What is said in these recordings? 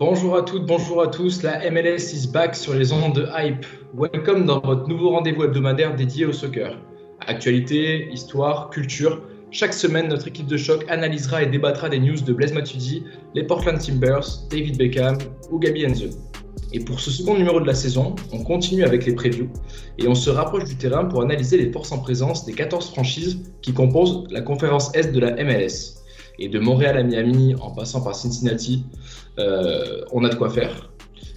Bonjour à toutes, bonjour à tous. La MLS is back sur les ondes de Hype. Welcome dans votre nouveau rendez-vous hebdomadaire dédié au soccer. Actualité, histoire, culture. Chaque semaine, notre équipe de choc analysera et débattra des news de Blaise Matuidi, les Portland Timbers, David Beckham ou Gabi Enzo. Et pour ce second numéro de la saison, on continue avec les previews et on se rapproche du terrain pour analyser les forces en présence des 14 franchises qui composent la conférence Est de la MLS. Et de Montréal à Miami en passant par Cincinnati, euh, on a de quoi faire.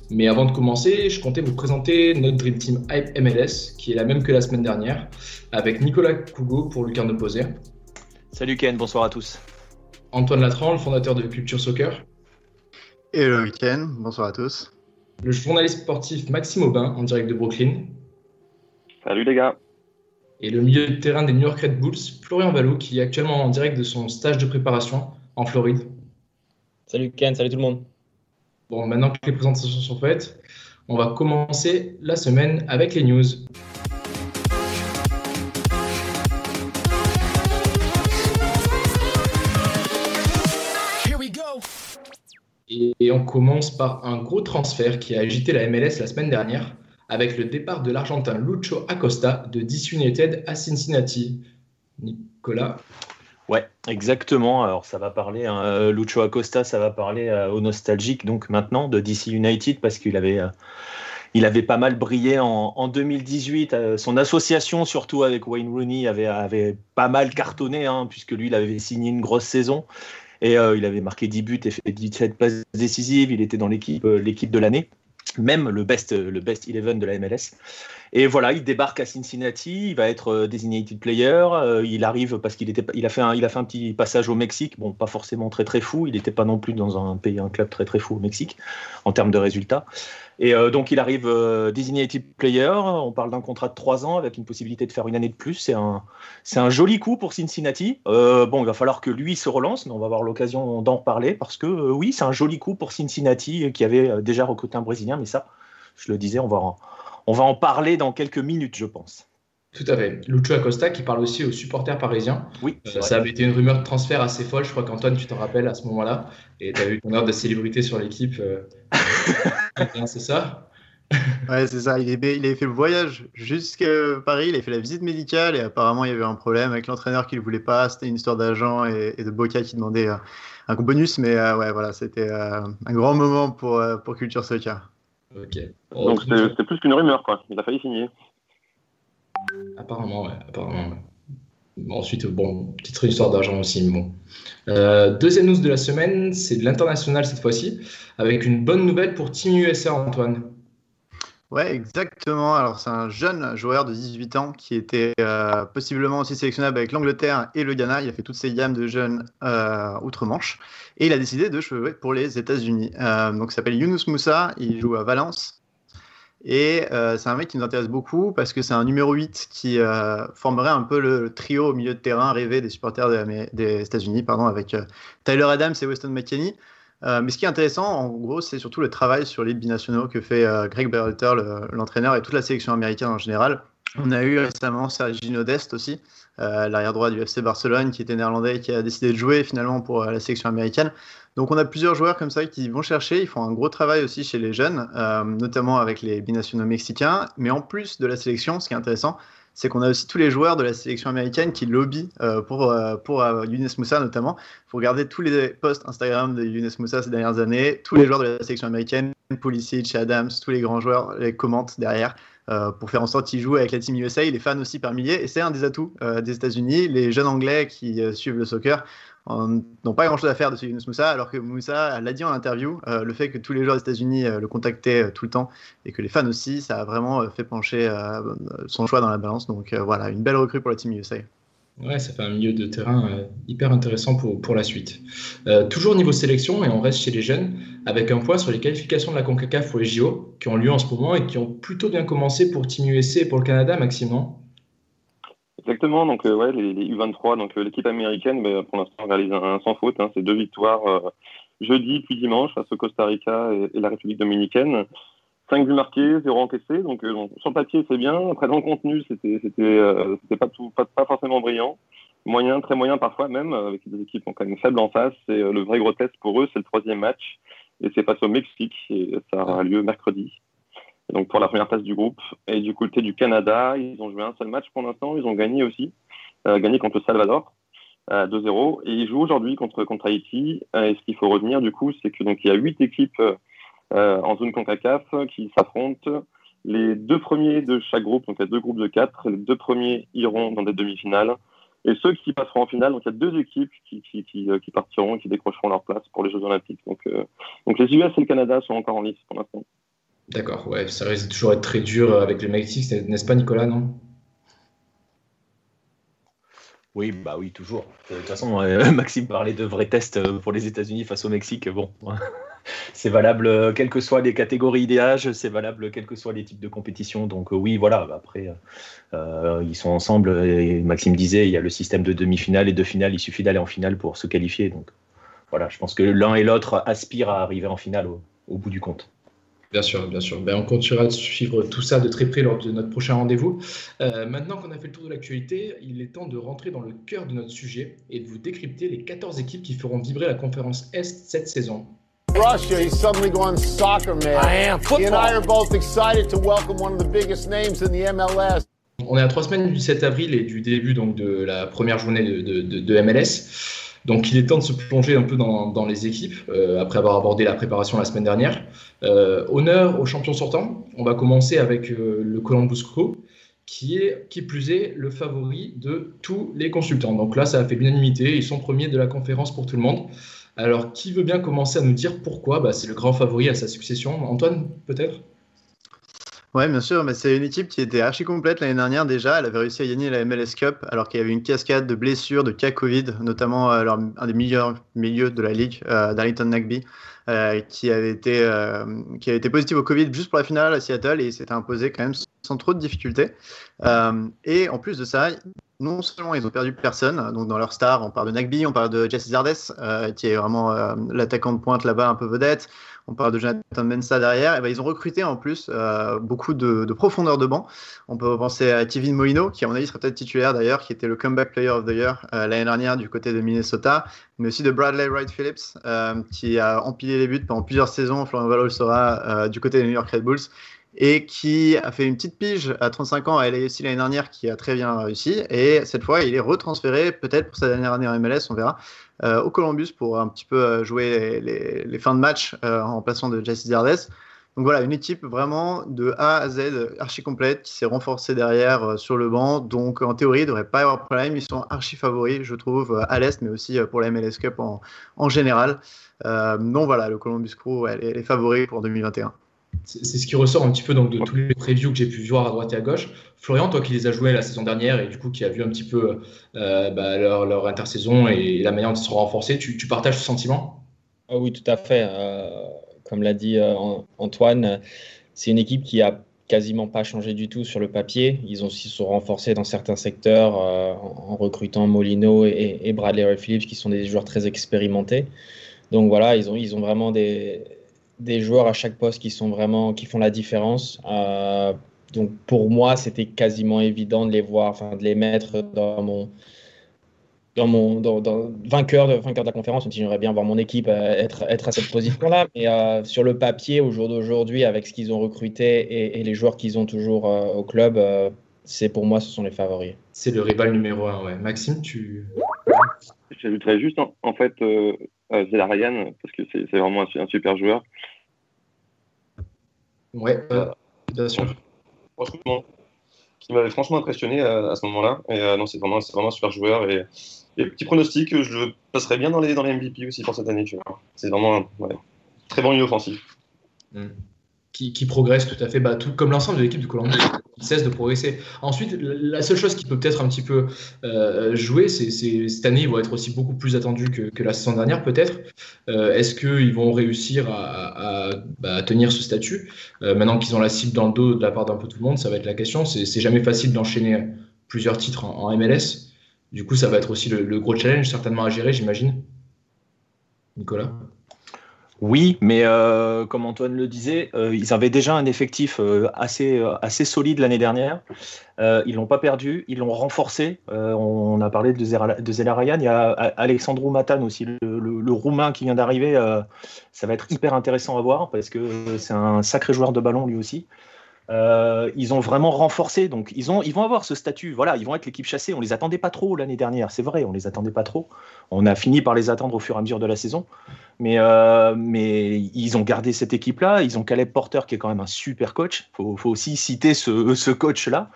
Mais avant de commencer, je comptais vous présenter notre Dream Team Hype MLS, qui est la même que la semaine dernière, avec Nicolas Cougo pour Lucarne Opposé, Salut Ken, bonsoir à tous. Antoine Latran, le fondateur de Culture Soccer, Et le week-end, bonsoir à tous. le journaliste sportif Maxime Aubin en direct de Brooklyn, Salut les gars. et le milieu de terrain des New York Red Bulls, Florian Vallot, qui est actuellement en direct de son stage de préparation en Floride. Salut Ken, salut tout le monde. Bon, maintenant que les présentations sont faites, on va commencer la semaine avec les news. Et, on commence par un gros transfert qui a agité la MLS la semaine dernière avec le départ de l'Argentin Lucho Acosta de DC United à Cincinnati. Nicolas, exactement. Alors ça va parler, hein, euh, Lucho Acosta, ça va parler euh, aux nostalgiques donc maintenant de DC United parce qu'il avait, euh, il avait pas mal brillé en, en 2018. euh, son association, surtout avec Wayne Rooney, avait, avait pas mal cartonné hein, puisque lui, il avait signé une grosse saison et il avait marqué 10 buts et fait 17 passes décisives. Il était dans l'équipe, l'équipe de l'année, même le best, le best 11 de la MLS. Et voilà, il débarque à Cincinnati, il va être euh, designated player. euh, il arrive parce qu'il était, il a fait un, il a fait un petit passage au Mexique. Bon, pas forcément très très fou. Il n'était pas non plus dans un pays, un club très très fou au Mexique en termes de résultats. Et euh, donc il arrive euh, designated player. On parle d'un contrat de trois ans avec une possibilité de faire une année de plus. C'est un, c'est un joli coup pour Cincinnati. Euh, bon, il va falloir que lui se relance, mais on va avoir l'occasion d'en reparler parce que euh, oui, c'est un joli coup pour Cincinnati qui avait déjà recruté un Brésilien. Mais ça, je le disais, on va en, on va en parler dans quelques minutes, je pense. tout à fait. Lucho Acosta qui parle aussi aux supporters parisiens. Oui, Euh, ça avait été une rumeur de transfert assez folle. Je crois qu'Antoine, tu t'en rappelles à ce moment-là. Et tu as eu ton heure de célébrité sur l'équipe. euh, c'est ça? Ouais, c'est ça. Il, avait fait le voyage jusqu'à Paris, il avait fait la visite médicale et apparemment il y avait un problème avec l'entraîneur qui ne le voulait pas. C'était une histoire d'agent et, et de Boca qui demandait euh, un bonus. Mais euh, ouais, voilà, c'était euh, un grand moment pour, euh, pour Culture Soccer. Ok. Donc c'était c'était plus qu'une rumeur, quoi. Il a failli signer. Apparemment, ouais. Apparemment, ouais. Ensuite, bon, petite histoire d'argent aussi, bon. Euh, deuxième news de la semaine, c'est de l'international cette fois-ci, avec une bonne nouvelle pour Team USA, Antoine. Ouais, exactement. Alors, c'est un jeune joueur de 18 ans qui était euh, possiblement aussi sélectionnable avec l'Angleterre et le Ghana. Il a fait toutes ces gammes de jeunes euh, outre-Manche et il a décidé de jouer pour les États-Unis. Donc, il s'appelle Younous Moussa. Il joue à Valence. Et euh, c'est un mec qui nous intéresse beaucoup parce que c'est un numéro 8 qui euh, formerait un peu le trio au milieu de terrain rêvé des supporters des, États-Unis, pardon, avec euh, Tyler Adams et Weston McKennie. Euh, mais ce qui est intéressant, en gros, c'est surtout le travail sur les binationaux que fait Greg Berhalter, le- l'entraîneur, et toute la sélection américaine en général. On a eu récemment Sergino Dest aussi, euh, l'arrière droit du FC Barcelone, qui était néerlandais et qui a décidé de jouer finalement pour euh, la sélection américaine. Donc on a plusieurs joueurs comme ça qui vont chercher, ils font un gros travail aussi chez les jeunes, euh, notamment avec les binationaux mexicains. Mais en plus de la sélection, ce qui est intéressant, c'est qu'on a aussi tous les joueurs de la sélection américaine qui lobbyent euh, pour, euh, pour Younes Moussa notamment. Il faut regarder tous les posts Instagram de Younes Moussa ces dernières années. Tous les joueurs de la sélection américaine, Pulisic, Adams, tous les grands joueurs les commentent derrière. Pour faire en sorte qu'ils jouent avec la Team USA, les fans aussi par milliers. Et c'est un des atouts des États-Unis. Les jeunes Anglais qui suivent le soccer n'ont pas grand-chose à faire de ce Yunus Moussa, alors que Moussa l'a dit en interview, le fait que tous les joueurs des États-Unis le contactaient tout le temps et que les fans aussi, ça a vraiment fait pencher son choix dans la balance. Donc voilà, une belle recrue pour la Team USA. Ouais, ça fait un milieu de terrain euh, hyper intéressant pour, pour la suite. Euh, toujours niveau sélection, et on reste chez les jeunes, avec un point sur les qualifications de la CONCACAF pour les JO, qui ont lieu en ce moment et qui ont plutôt bien commencé pour Team USA et pour le Canada, Maxime, Exactement, donc euh, ouais, les, U23, donc l'équipe américaine, bah, pour l'instant, réalise un, sans faute. Hein, c'est deux victoires jeudi puis dimanche face au Costa Rica et la République dominicaine. 5 buts marqués, 0 encaissé. Donc, euh, sur le papier, c'est bien. Après, dans le contenu, c'était euh, pas, forcément brillant. Moyen, très moyen parfois même, avec des équipes quand même faibles en face. Et euh, le vrai gros test pour eux, c'est le troisième match. Et c'est face au Mexique. Et ça aura lieu mercredi. donc, pour la première place du groupe. Et du côté du Canada, ils ont joué un seul match pour l'instant. Ils ont gagné aussi. gagné contre le Salvador. 2-0 et ils jouent aujourd'hui contre contre Haïti. et ce qu'il faut retenir du coup, c'est que donc il y a huit équipes euh, en zone CONCACAF qui s'affrontent. Les deux premiers de chaque groupe, donc il y a deux groupes de quatre, les deux premiers iront dans des demi-finales. Et ceux qui passeront en finale, donc il y a deux équipes qui, qui, qui, euh, qui partiront et qui décrocheront leur place pour les Jeux Olympiques. Donc, euh, donc les US et le Canada sont encore en lice pour l'instant. D'accord, ouais, ça risque toujours être très dur avec le Mexique, n'est-ce pas Nicolas, non? Oui, bah oui, toujours. De toute façon, Maxime parlait de vrais tests pour les États-Unis face au Mexique. Bon, c'est valable euh, quelles que soient les catégories d'âge, c'est valable quels que soient les types de compétition. Donc euh, oui, voilà, après, euh, ils sont ensemble. Et Maxime disait, il y a le système de demi-finale et de finale, il suffit d'aller en finale pour se qualifier. Donc voilà, je pense que l'un et l'autre aspirent à arriver en finale au, bout du compte. Bien sûr, bien sûr. Ben, on continuera de suivre tout ça de très près lors de notre prochain rendez-vous. maintenant qu'on a fait le tour de l'actualité, il est temps de rentrer dans le cœur de notre sujet et de vous décrypter les 14 équipes qui feront vibrer la conférence Est cette saison. Russia, he's suddenly gone soccer man. I am. Football. He and I are both excited to welcome one of the biggest names in the MLS. On est à trois semaines du 7 avril et du début donc de la première journée de, de, de, MLS. Donc il est temps de se plonger un peu dans, dans les équipes euh, après avoir abordé la préparation la semaine dernière. Euh, honneur aux champions sortants. On va commencer avec euh, le Columbus Crew qui est qui plus est le favori de tous les consultants. Donc là ça a fait l'unanimité. Ils sont premiers de la conférence pour tout le monde. Alors, qui veut bien commencer à nous dire pourquoi? Bah, c'est le grand favori à sa succession. Antoine, peut-être? Ouais, bien sûr, mais c'est une équipe qui était archi complète l'année dernière déjà. Elle avait réussi à gagner la MLS Cup alors qu'il y avait une cascade de blessures, de cas Covid, notamment euh, un des meilleurs milieux de la ligue, euh, Darlington Nagby, euh, qui, avait été, euh, qui avait été positif au Covid juste pour la finale à Seattle et s'était imposé quand même sans trop de difficultés. et en plus de ça, non seulement ils ont perdu personne, donc dans leur star, on parle de Nagby, on parle de Jesse Zardes, euh, qui est vraiment euh, l'attaquant de pointe là-bas, un peu vedette, on parle de Jonathan Mensa derrière, et ben, ils ont recruté en plus euh, beaucoup de, profondeur de banc. On peut penser à Kevin Molino, qui à mon avis sera peut-être titulaire d'ailleurs, qui était le comeback player of the year l'année dernière du côté de Minnesota, mais aussi de Bradley Wright Phillips, qui a empilé les buts pendant plusieurs saisons, Florian Valo sera du côté des New York Red Bulls. Et qui a fait une petite pige à 35 ans à LAFC l'année dernière qui a très bien réussi. Et cette fois, il est retransféré, peut-être pour sa dernière année en MLS, on verra, euh, au Columbus pour un petit peu euh, jouer les, fins de match euh, en passant de Jesse Zardes. Donc voilà, une équipe vraiment de A à Z archi complète qui s'est renforcée derrière sur le banc. Donc en théorie, il devrait pas y avoir de problème. Ils sont archi favoris, je trouve, à l'Est, mais aussi pour la MLS Cup en, général. donc voilà, le Columbus Crew, est favori pour 2021 c'est ce qui ressort un petit peu donc, de tous les previews que j'ai pu voir à droite et à gauche. Florian, toi qui les as joués la saison dernière et du coup qui a vu un petit peu euh, bah, leur, leur, intersaison et la manière dont ils sont renforcés, tu, tu partages ce sentiment? Ah Oui, tout à fait. Euh, comme l'a dit euh, Antoine, c'est une équipe qui a quasiment pas changé du tout sur le papier. Ils ont aussi sont renforcés dans certains secteurs en, recrutant Molino et, et Bradley Phillips qui sont des joueurs très expérimentés. Donc voilà, ils ont, ils ont vraiment des, des joueurs à chaque poste qui sont vraiment qui font la différence. Euh, donc pour moi, c'était quasiment évident de les voir, enfin de les mettre dans mon dans mon vainqueur de vainqueur de la conférence. J'aimerais bien voir mon équipe euh, être être à cette position-là, mais euh, sur le papier au jour d'aujourd'hui, avec ce qu'ils ont recruté et, les joueurs qu'ils ont toujours au club, c'est pour moi ce sont les favoris. C'est le rival numéro un. Ouais. Maxime, tu J'ajouterais juste en, fait euh, Ryan parce que c'est vraiment un, super joueur. Ouais, euh, bien sûr. franchement, qui m'avait franchement impressionné à, à ce moment-là. Et euh, non, c'est vraiment, c'est vraiment un super joueur. Et, et petit pronostic, je le passerai bien dans les, dans les MVP aussi pour cette année. tu vois. C'est vraiment un ouais, très bon lieu offensif. Qui, qui progresse tout à fait, bah, tout comme l'ensemble de l'équipe de Colombie, qui cesse de progresser. Ensuite, la seule chose qui peut peut-être un petit peu euh, jouer, c'est cette année, ils vont être aussi beaucoup plus attendus que, que la saison dernière, peut-être. Euh, Est-ce qu'ils vont réussir à, à- à, bah, tenir ce statut? Euh, Maintenant qu'ils ont la cible dans le dos de la part d'un peu tout le monde, ça va être la question. C'est jamais facile d'enchaîner plusieurs titres en, en MLS. Du coup, ça va être aussi le, le gros challenge, certainement à gérer, j'imagine. Nicolas? Oui, mais euh, comme Antoine le disait, euh, ils avaient déjà un effectif euh, assez, solide l'année dernière. Ils l'ont pas perdu, ils l'ont renforcé. On a parlé de, de Zelarayan, il y a Alexandru Matan aussi, le, roumain qui vient d'arriver. ça va être hyper intéressant à voir parce que c'est un sacré joueur de ballon lui aussi. Euh, ils ont vraiment renforcé, donc ils, ont, ils vont avoir ce statut. Voilà, ils vont être l'équipe chassée. On les attendait pas trop l'année dernière, c'est vrai, on les attendait pas trop. On a fini par les attendre au fur et à mesure de la saison. Mais, euh, ils ont gardé cette équipe-là. Ils ont Caleb Porter qui est quand même un super coach. Faut, faut aussi citer ce, coach-là.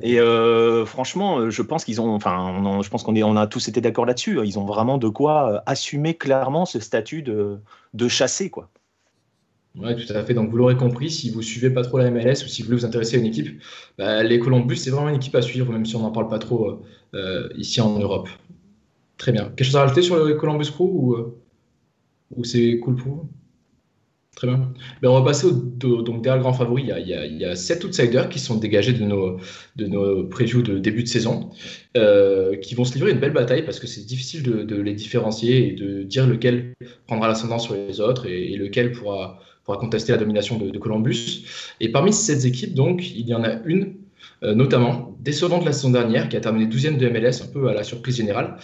Et euh, franchement, je pense qu'ils ont, enfin, je pense qu'on a tous été d'accord là-dessus. Ils ont vraiment de quoi assumer clairement ce statut de, de chassé, quoi. Ouais, tout à fait. Donc, vous l'aurez compris, si vous suivez pas trop la MLS ou si vous voulez vous intéresser à une équipe, bah, les Columbus, c'est vraiment une équipe à suivre, même si on n'en parle pas trop euh, euh, ici en Europe. Très bien. Quelque chose à rajouter sur le Columbus Crew ou, euh, ou c'est cool pour vous? Très bien. Ben, on va passer donc derrière le grand favori. Il y, a, il, sept outsiders qui sont dégagés de nos, de nos previews de début de saison, qui vont se livrer une belle bataille parce que c'est difficile de, les différencier et de dire lequel prendra l'ascendant sur les autres et lequel pourra, pourra contester la domination de, de Columbus. Et parmi ces sept équipes, donc, il y en a une, euh, notamment décevante la saison dernière, qui a terminé 12e de MLS, un peu à la surprise générale,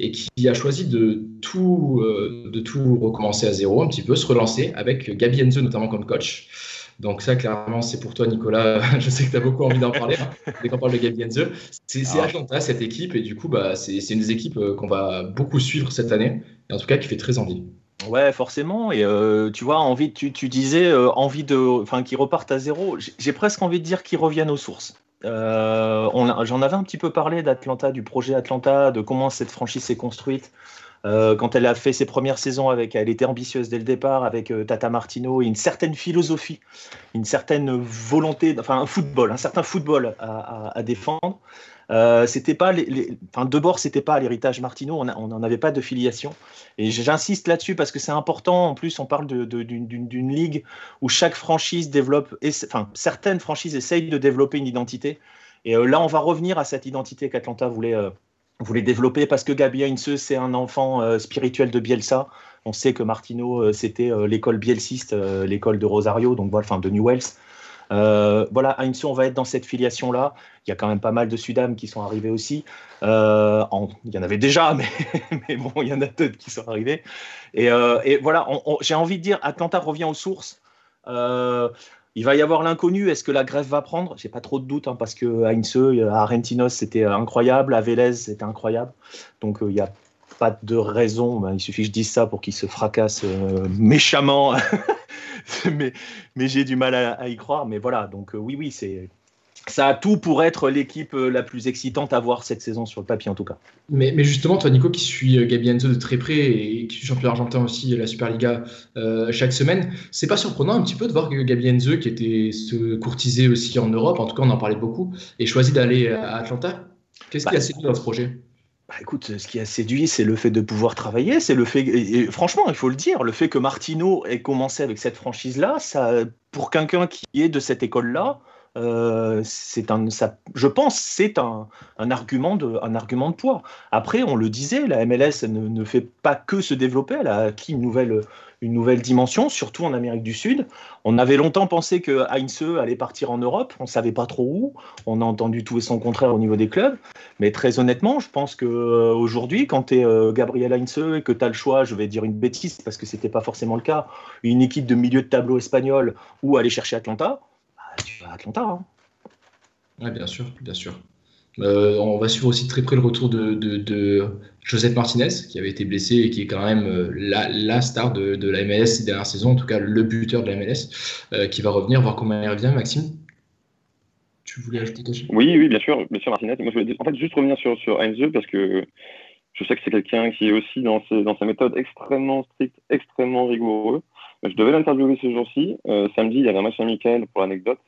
et qui a choisi de tout, euh, de tout recommencer à zéro, un petit peu, se relancer avec Gabi Enzo notamment comme coach. Donc ça, clairement, c'est pour toi, Nicolas. Je sais que tu as beaucoup envie d'en parler hein, dès qu'on parle de Gabi Enzo. C'est Ah. Atlanta, cette équipe, et du coup, bah, c'est c'est une des équipes euh, qu'on va beaucoup suivre cette année, et en tout cas qui fait très envie. Ouais, forcément. Et euh, tu vois, envie, tu, tu disais euh, envie de, enfin, qu'ils repartent à zéro. J'ai- presque envie de dire qu'ils reviennent aux sources. Euh, J'en avais un petit peu parlé d'Atlanta, du projet Atlanta, de comment cette franchise s'est construite. Euh, quand elle a fait ses premières saisons avec, elle était ambitieuse dès le départ avec euh, Tata Martino et une certaine philosophie, une certaine volonté, enfin un football, un certain football à, défendre. Euh, c'était pas enfin de bord c'était pas l'héritage Martino, on n'en avait pas de filiation. Et j'insiste là-dessus parce que c'est important. En plus, on parle d'une ligue où chaque franchise développe, enfin certaines franchises essayent de développer une identité. Et là, on va revenir à cette identité qu'Atlanta voulait, euh, voulait développer parce que Gabi Heinze, c'est un enfant euh, spirituel de Bielsa. On sait que Martino, euh, c'était euh, l'école bielsiste, l'école de Rosario, donc voilà, enfin de Newells. Voilà, Heinze, on va être dans cette filiation-là. Il y a quand même pas mal de Sudam qui sont arrivés aussi. Il y en avait déjà, mais, bon, il y en a d'autres qui sont arrivés. Et, et voilà, j'ai envie de dire, Atlanta revient aux sources. Euh, il va y avoir l'inconnu. Est-ce que la grève va prendre? J'ai pas trop de doutes hein, parce que Heinze, à Argentinos, c'était incroyable. À Vélez, c'était incroyable. Donc euh, il n'y a pas de raison. Ben, il suffit que je dise ça pour qu'il se fracasse euh, méchamment. mais j'ai du mal à, à y croire. Mais voilà, donc euh, oui, oui, c'est ça a tout pour être l'équipe euh, la plus excitante à voir cette saison sur le papier en tout cas. Mais, mais justement, toi, Nico, qui suit euh, Gabi Enzo de très près et qui suit champion argentin aussi, la Superliga, euh, chaque semaine, c'est pas surprenant un petit peu de voir que Gabi Enzo, qui était courtisé aussi en Europe, en tout cas, on en parlait beaucoup, ait choisi d'aller à Atlanta. Qu'est-ce qui a séduit dans ce projet? Bah, écoute, ce qui a séduit, c'est le fait de pouvoir travailler. C'est le fait, et, et franchement, il faut le dire, le fait que Martino ait commencé avec cette franchise-là, ça, pour quelqu'un qui est de cette école-là, euh, c'est un, je pense, c'est un, argument de, un argument de poids. Après, on le disait, la MLS ne, ne fait pas que se développer, elle a acquis une nouvelle, une nouvelle dimension, surtout en Amérique du Sud. On avait longtemps pensé que Heinze allait partir en Europe, on savait pas trop où. On a entendu tout et son contraire au niveau des clubs. Mais très honnêtement, je pense qu'aujourd'hui, quand tu es euh, Gabriel Heinze et que tu as le choix, je vais dire une bêtise parce que c'était pas forcément le cas, une équipe de milieu de tableau espagnol ou aller chercher Atlanta, tu vas à Atlanta. hein. Oui, bien sûr, bien sûr. Euh, on va suivre aussi de très près le retour de, de, de Joseph Martinez, qui avait été blessé et qui est quand même euh, la, la star de, de la MLS ces dernières saisons, en tout cas le buteur de la MLS, euh, qui va revenir, voir comment il revient, Maxime. tu voulais ajouter quelque chose? Oui, oui, bien sûr, bien sûr, Martinez. Moi, je voulais en fait juste revenir sur, sur Heinze parce que je sais que c'est quelqu'un qui est aussi dans, dans sa méthode extrêmement stricte, extrêmement rigoureux. Je devais l'interviewer ce jour-ci. Euh, samedi, il y avait un match amical pour l'anecdote.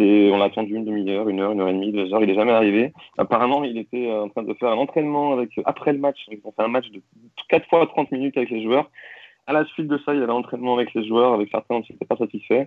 On l'a attendu une demi-heure, une heure, une heure et demie, deux heures. Il n'est jamais arrivé. Apparemment, il était en train de faire un entraînement avec, après le match. Ils ont fait un match de 4 fois 30 minutes avec les joueurs. À la suite de ça, il y avait un entraînement avec les joueurs, avec certains qui n'étaient pas satisfaits.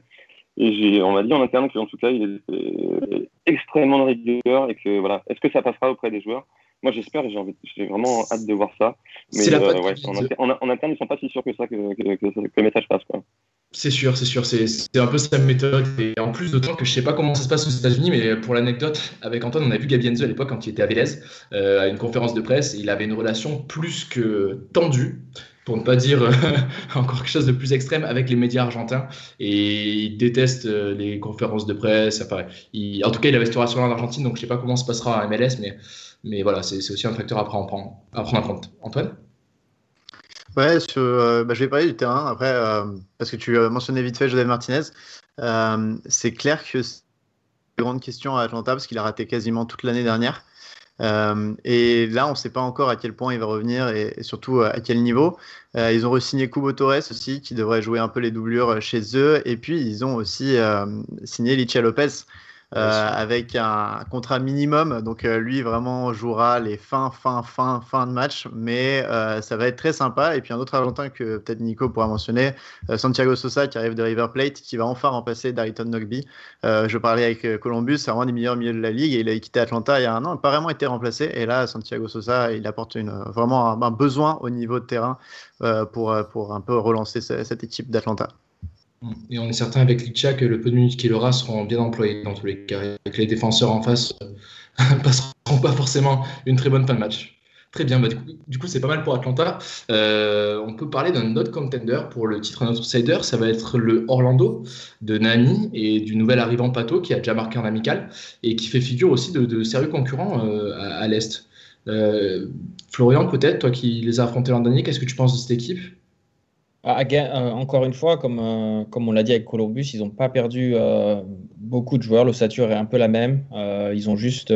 Et on m'a dit en interne qu'en tout cas, il était extrêmement de rigueur et que voilà. Est-ce que ça passera auprès des joueurs? Moi, j'espère j'ai, vraiment hâte de voir ça. Mais la euh, ouais, en, en, interne, ils sont pas si sûrs que ça que, que, que, que le message passe. Quoi. C'est sûr, c'est sûr, c'est, un peu sa méthode. Et en plus, d'autant que je sais pas comment ça se passe aux États-Unis, mais pour l'anecdote, avec Antoine, on a vu Gabi Enzo à l'époque quand il était à Vélez, euh, à une conférence de presse, et il avait une relation plus que tendue pour ne pas dire euh, encore quelque chose de plus extrême, avec les médias argentins. Et il déteste euh, les conférences de presse. Enfin, il, en tout cas, il avait cette relation en Argentine, donc je ne sais pas comment se passera à MLS, mais, mais voilà, c'est aussi un facteur à prendre, à prendre en compte. Antoine? Ouais, euh, bah, je vais parler du terrain après, euh, parce que tu mentionnais vite fait José Martinez. Euh, c'est clair que c'est une grande question à Atlanta, parce qu'il a raté quasiment toute l'année dernière. Euh, et là, on ne sait pas encore à quel point il va revenir et, surtout à quel niveau. Euh, ils ont re-signé Kubo Torres aussi, qui devrait jouer un peu les doublures chez eux. Et puis, ils ont aussi euh, signé Licha Lopez, euh, avec un contrat minimum. Donc euh, lui vraiment jouera les fins, fin, fin, fin de match, mais euh, ça va être très sympa. Et puis un autre Argentin que peut-être Nico pourra mentionner, Santiago Sosa qui arrive de River Plate, qui va enfin remplacer Dariton Nogby. je parlais avec Columbus, c'est un des meilleurs milieux de la ligue et il a quitté Atlanta il y a un an, pas vraiment été remplacé. Et là, Santiago Sosa, il apporte une, vraiment un, un besoin au niveau de terrain pour, pour un peu relancer cette équipe d'Atlanta. Et on est certain avec Licha que le peu de minutes qu'il aura seront bien employés dans tous les cas. Et que les défenseurs en face euh, passeront pas forcément une très bonne fin de match. Très bien, bah, du coup, c'est pas mal pour Atlanta. Euh, on peut parler d'un autre contender pour le titre outsider. Ça va être le Orlando de Nani et du nouvel arrivant Pato qui a déjà marqué en amical et qui fait figure aussi de, sérieux concurrents euh, à, l'Est. Florian, peut-être, toi qui les as affrontés l'an dernier, qu'est-ce que tu penses de cette équipe? Euh, encore une fois, comme, euh, comme on l'a dit avec Columbus, ils n'ont pas perdu euh, beaucoup de joueurs. L'ossature est un peu la même. ils ont juste.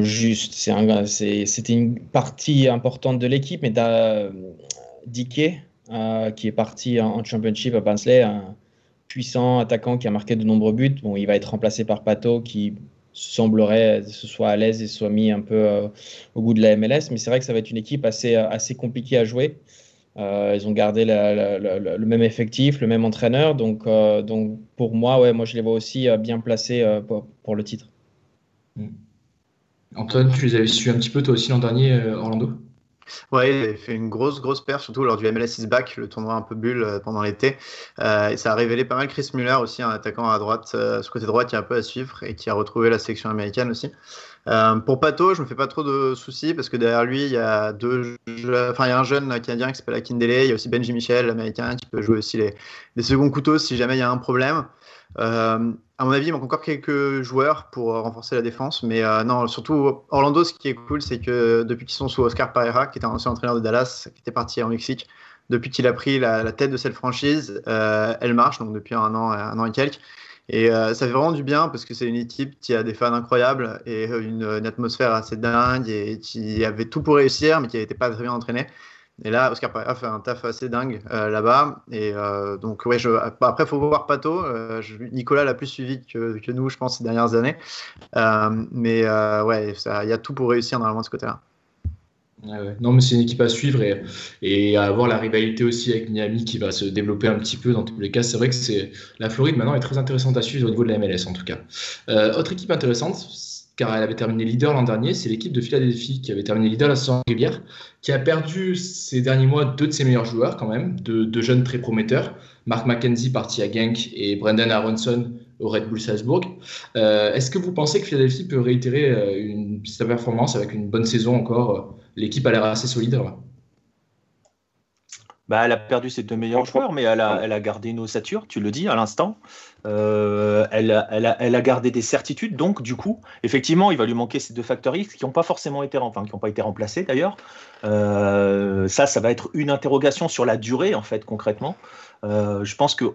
juste, c'était une partie importante de l'équipe, mais Dickey, qui est parti en, championship à Bansley, un puissant attaquant qui a marqué de nombreux buts. Bon, il va être remplacé par Pato, qui semblerait se soit à l'aise et soit mis un peu au goût de la MLS. Mais c'est vrai que ça va être une équipe assez, assez compliquée à jouer. Euh, ils ont gardé la, la, la, le même effectif, le même entraîneur. Donc, euh, donc pour moi, ouais, moi je les vois aussi euh, bien placés euh, pour, pour, le titre. Mm. Antoine, tu les avais su un petit peu toi aussi l'an dernier, Orlando? Ouais, il avait fait une grosse, grosse perte, surtout lors du MLS is back, le tournoi un peu bulle pendant l'été. Euh, et ça a révélé pas mal Chris Muller aussi, un attaquant à droite, euh, ce côté droit qui est un peu à suivre et qui a retrouvé la sélection américaine aussi. Euh, pour Pato, je me fais pas trop de soucis parce que derrière lui, il y a deux, enfin il y a un jeune canadien qui s'appelle Akindele, il y a aussi Benji Michel, l'américain, qui peut jouer aussi les, seconds couteaux si jamais il y a un problème. Euh, à mon avis, il manque encore quelques joueurs pour renforcer la défense, mais euh, non, surtout Orlando, ce qui est cool, c'est que depuis qu'ils sont sous Oscar Pereira, qui était un ancien entraîneur de Dallas, qui était parti en Mexique, depuis qu'il a pris la, tête de cette franchise, euh, elle marche, donc depuis un an, un an et quelques. Et euh, ça fait vraiment du bien parce que c'est une équipe qui a des fans incroyables et une, une, atmosphère assez dingue et qui avait tout pour réussir, mais qui n'était pas très bien entraîné. Et là, Oscar Pereira fait un taf assez dingue euh, là-bas. Et euh, donc, ouais, je, après, il faut voir Pato. Euh, Nicolas l'a plus suivi que, nous, je pense, ces dernières années. Euh, mais euh, ouais, il y a tout pour réussir normalement de ce côté-là. Non, mais c'est une équipe à suivre et, à avoir la rivalité aussi avec Miami qui va se développer un petit peu dans tous les cas. C'est vrai que c'est la Floride maintenant est très intéressante à suivre au niveau de la MLS en tout cas. autre équipe intéressante, car elle avait terminé leader l'an dernier. C'est l'équipe de Philadelphie qui avait terminé leader la saison régulière, qui a perdu ces derniers mois deux de ses meilleurs joueurs quand même, deux, jeunes très prometteurs. Mark McKenzie parti à Genk et Brendan Aronson au Red Bull Salzbourg. Euh, Est-ce que vous pensez que Philadelphie peut réitérer euh, sa performance avec une bonne saison encore L'équipe a l'air assez solide. Là. Bah, elle a perdu ses deux meilleurs joueurs, mais elle a, elle a gardé une ossature, tu le dis à l'instant. Euh, elle, a, elle, a, elle, a, gardé des certitudes, donc du coup, effectivement, il va lui manquer ces deux facteurs X qui n'ont pas forcément été, enfin, qui n'ont pas été remplacés d'ailleurs. Euh, ça, ça va être une interrogation sur la durée, en fait, concrètement. Euh, je pense que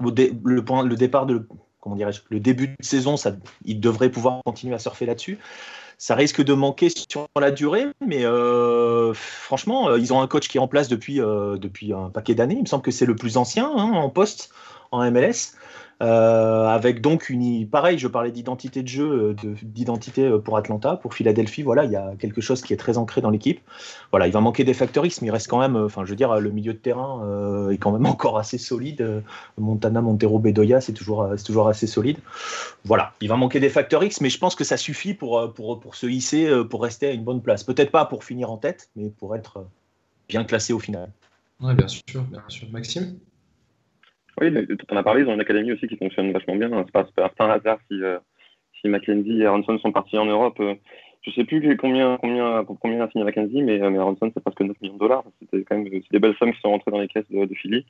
le, point, le départ de comment dirais-je, le début de saison, ça, il devrait pouvoir continuer à surfer là-dessus. Ça risque de manquer sur la durée, mais euh, franchement, ils ont un coach qui est en place depuis, depuis un paquet d'années. Il me semble que c'est le plus ancien hein, en poste en MLS. Euh, avec donc une pareil, je parlais d'identité de jeu, euh, d'identité euh, pour Atlanta, pour Philadelphie. Voilà, il y a quelque chose qui est très ancré dans l'équipe. Voilà, il va manquer des factoristes, mais il reste quand même, enfin, je veux dire, le milieu de terrain est quand même encore assez solide. Montana, Montero, Bedoya, c'est toujours, c'est toujours assez solide. Voilà, il va manquer des facteurs X, mais je pense que ça suffit pour, pour, pour se hisser, pour rester à une bonne place. Peut-être pas pour finir en tête, mais pour être bien classé au final. Oui, bien sûr, bien sûr. Maxime? Oui, tu en as parlé, ils ont une académie aussi qui fonctionne vachement bien. C'est pas, pas un hasard si, euh, si Mackenzie et Aronson sont partis en Europe. Euh, je sais plus combien, combien, combien a signé Mackenzie, mais, euh, mais Aronson, c'est presque 9 millions de dollars. C'était quand même des belles sommes qui sont rentrées dans les caisses de, Philly.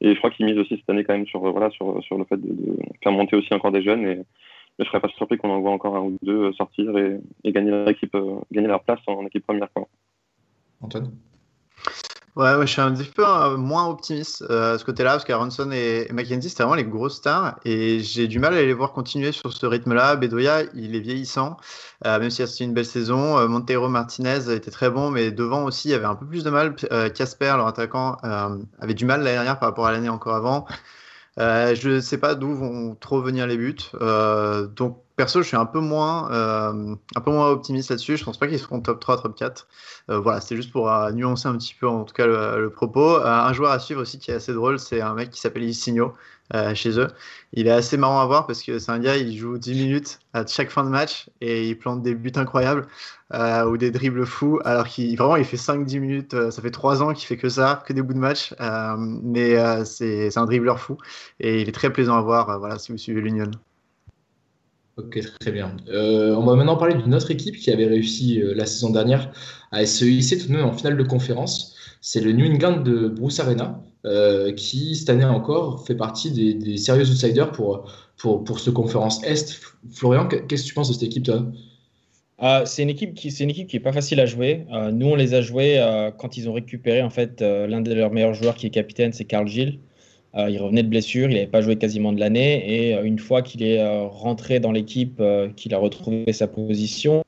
Et je crois qu'ils misent aussi cette année quand même sur, voilà, sur, sur le fait de, faire monter aussi encore des jeunes. Et, mais je serais pas surpris qu'on en voit encore un ou deux sortir et, gagner, leur équipe, gagner leur place en équipe première. Quoi. Antoine? Ouais, je suis un petit peu euh, moins optimiste euh, à ce côté-là, parce qu'Aronson et, Mackenzie, c'était vraiment les grosses stars, et j'ai du mal à les voir continuer sur ce rythme-là. Bedoya, il est vieillissant, euh, même si c'était une belle saison. Montero Martinez était très bon, mais devant aussi, il y avait un peu plus de mal. Casper, leur attaquant, avait du mal l'année dernière par rapport à l'année encore avant. je ne sais pas d'où vont trop venir les buts. donc, perso, je suis un peu moins, un peu moins optimiste là-dessus. Je pense pas qu'ils seront top 3, top 4. Euh, voilà, c'était juste pour euh, nuancer un petit peu en tout cas le, propos. Euh, un joueur à suivre aussi qui est assez drôle, c'est un mec qui s'appelle Isigno chez eux. Il est assez marrant à voir parce que c'est un gars, il joue 10 minutes à chaque fin de match et il plante des buts incroyables ou des dribbles fous. Alors qu'il vraiment il fait 5-10 minutes, ça fait 3 ans qu'il fait que ça, que des bouts de match. mais c'est un dribbleur fou et il est très plaisant à voir. voilà, si vous suivez l'Union. Ok, très bien. Euh, on va maintenant parler d'une autre équipe qui avait réussi euh, la saison dernière à se hisser tout de même en finale de conférence. C'est le New England de Bruce Arena, euh, qui cette année encore fait partie des, sérieux outsiders pour, pour, pour ce conférence Est. Florian, qu'est-ce que tu penses de cette équipe, toi? C'est une équipe qui c'est une équipe qui est pas facile à jouer. nous on les a joués quand ils ont récupéré en fait l'un de leurs meilleurs joueurs qui est capitaine, c'est Carl Gilles. Euh, il revenait de blessure, il n'avait pas joué quasiment de l'année. Et euh, une fois qu'il est euh, rentré dans l'équipe, qu'il a retrouvé sa position,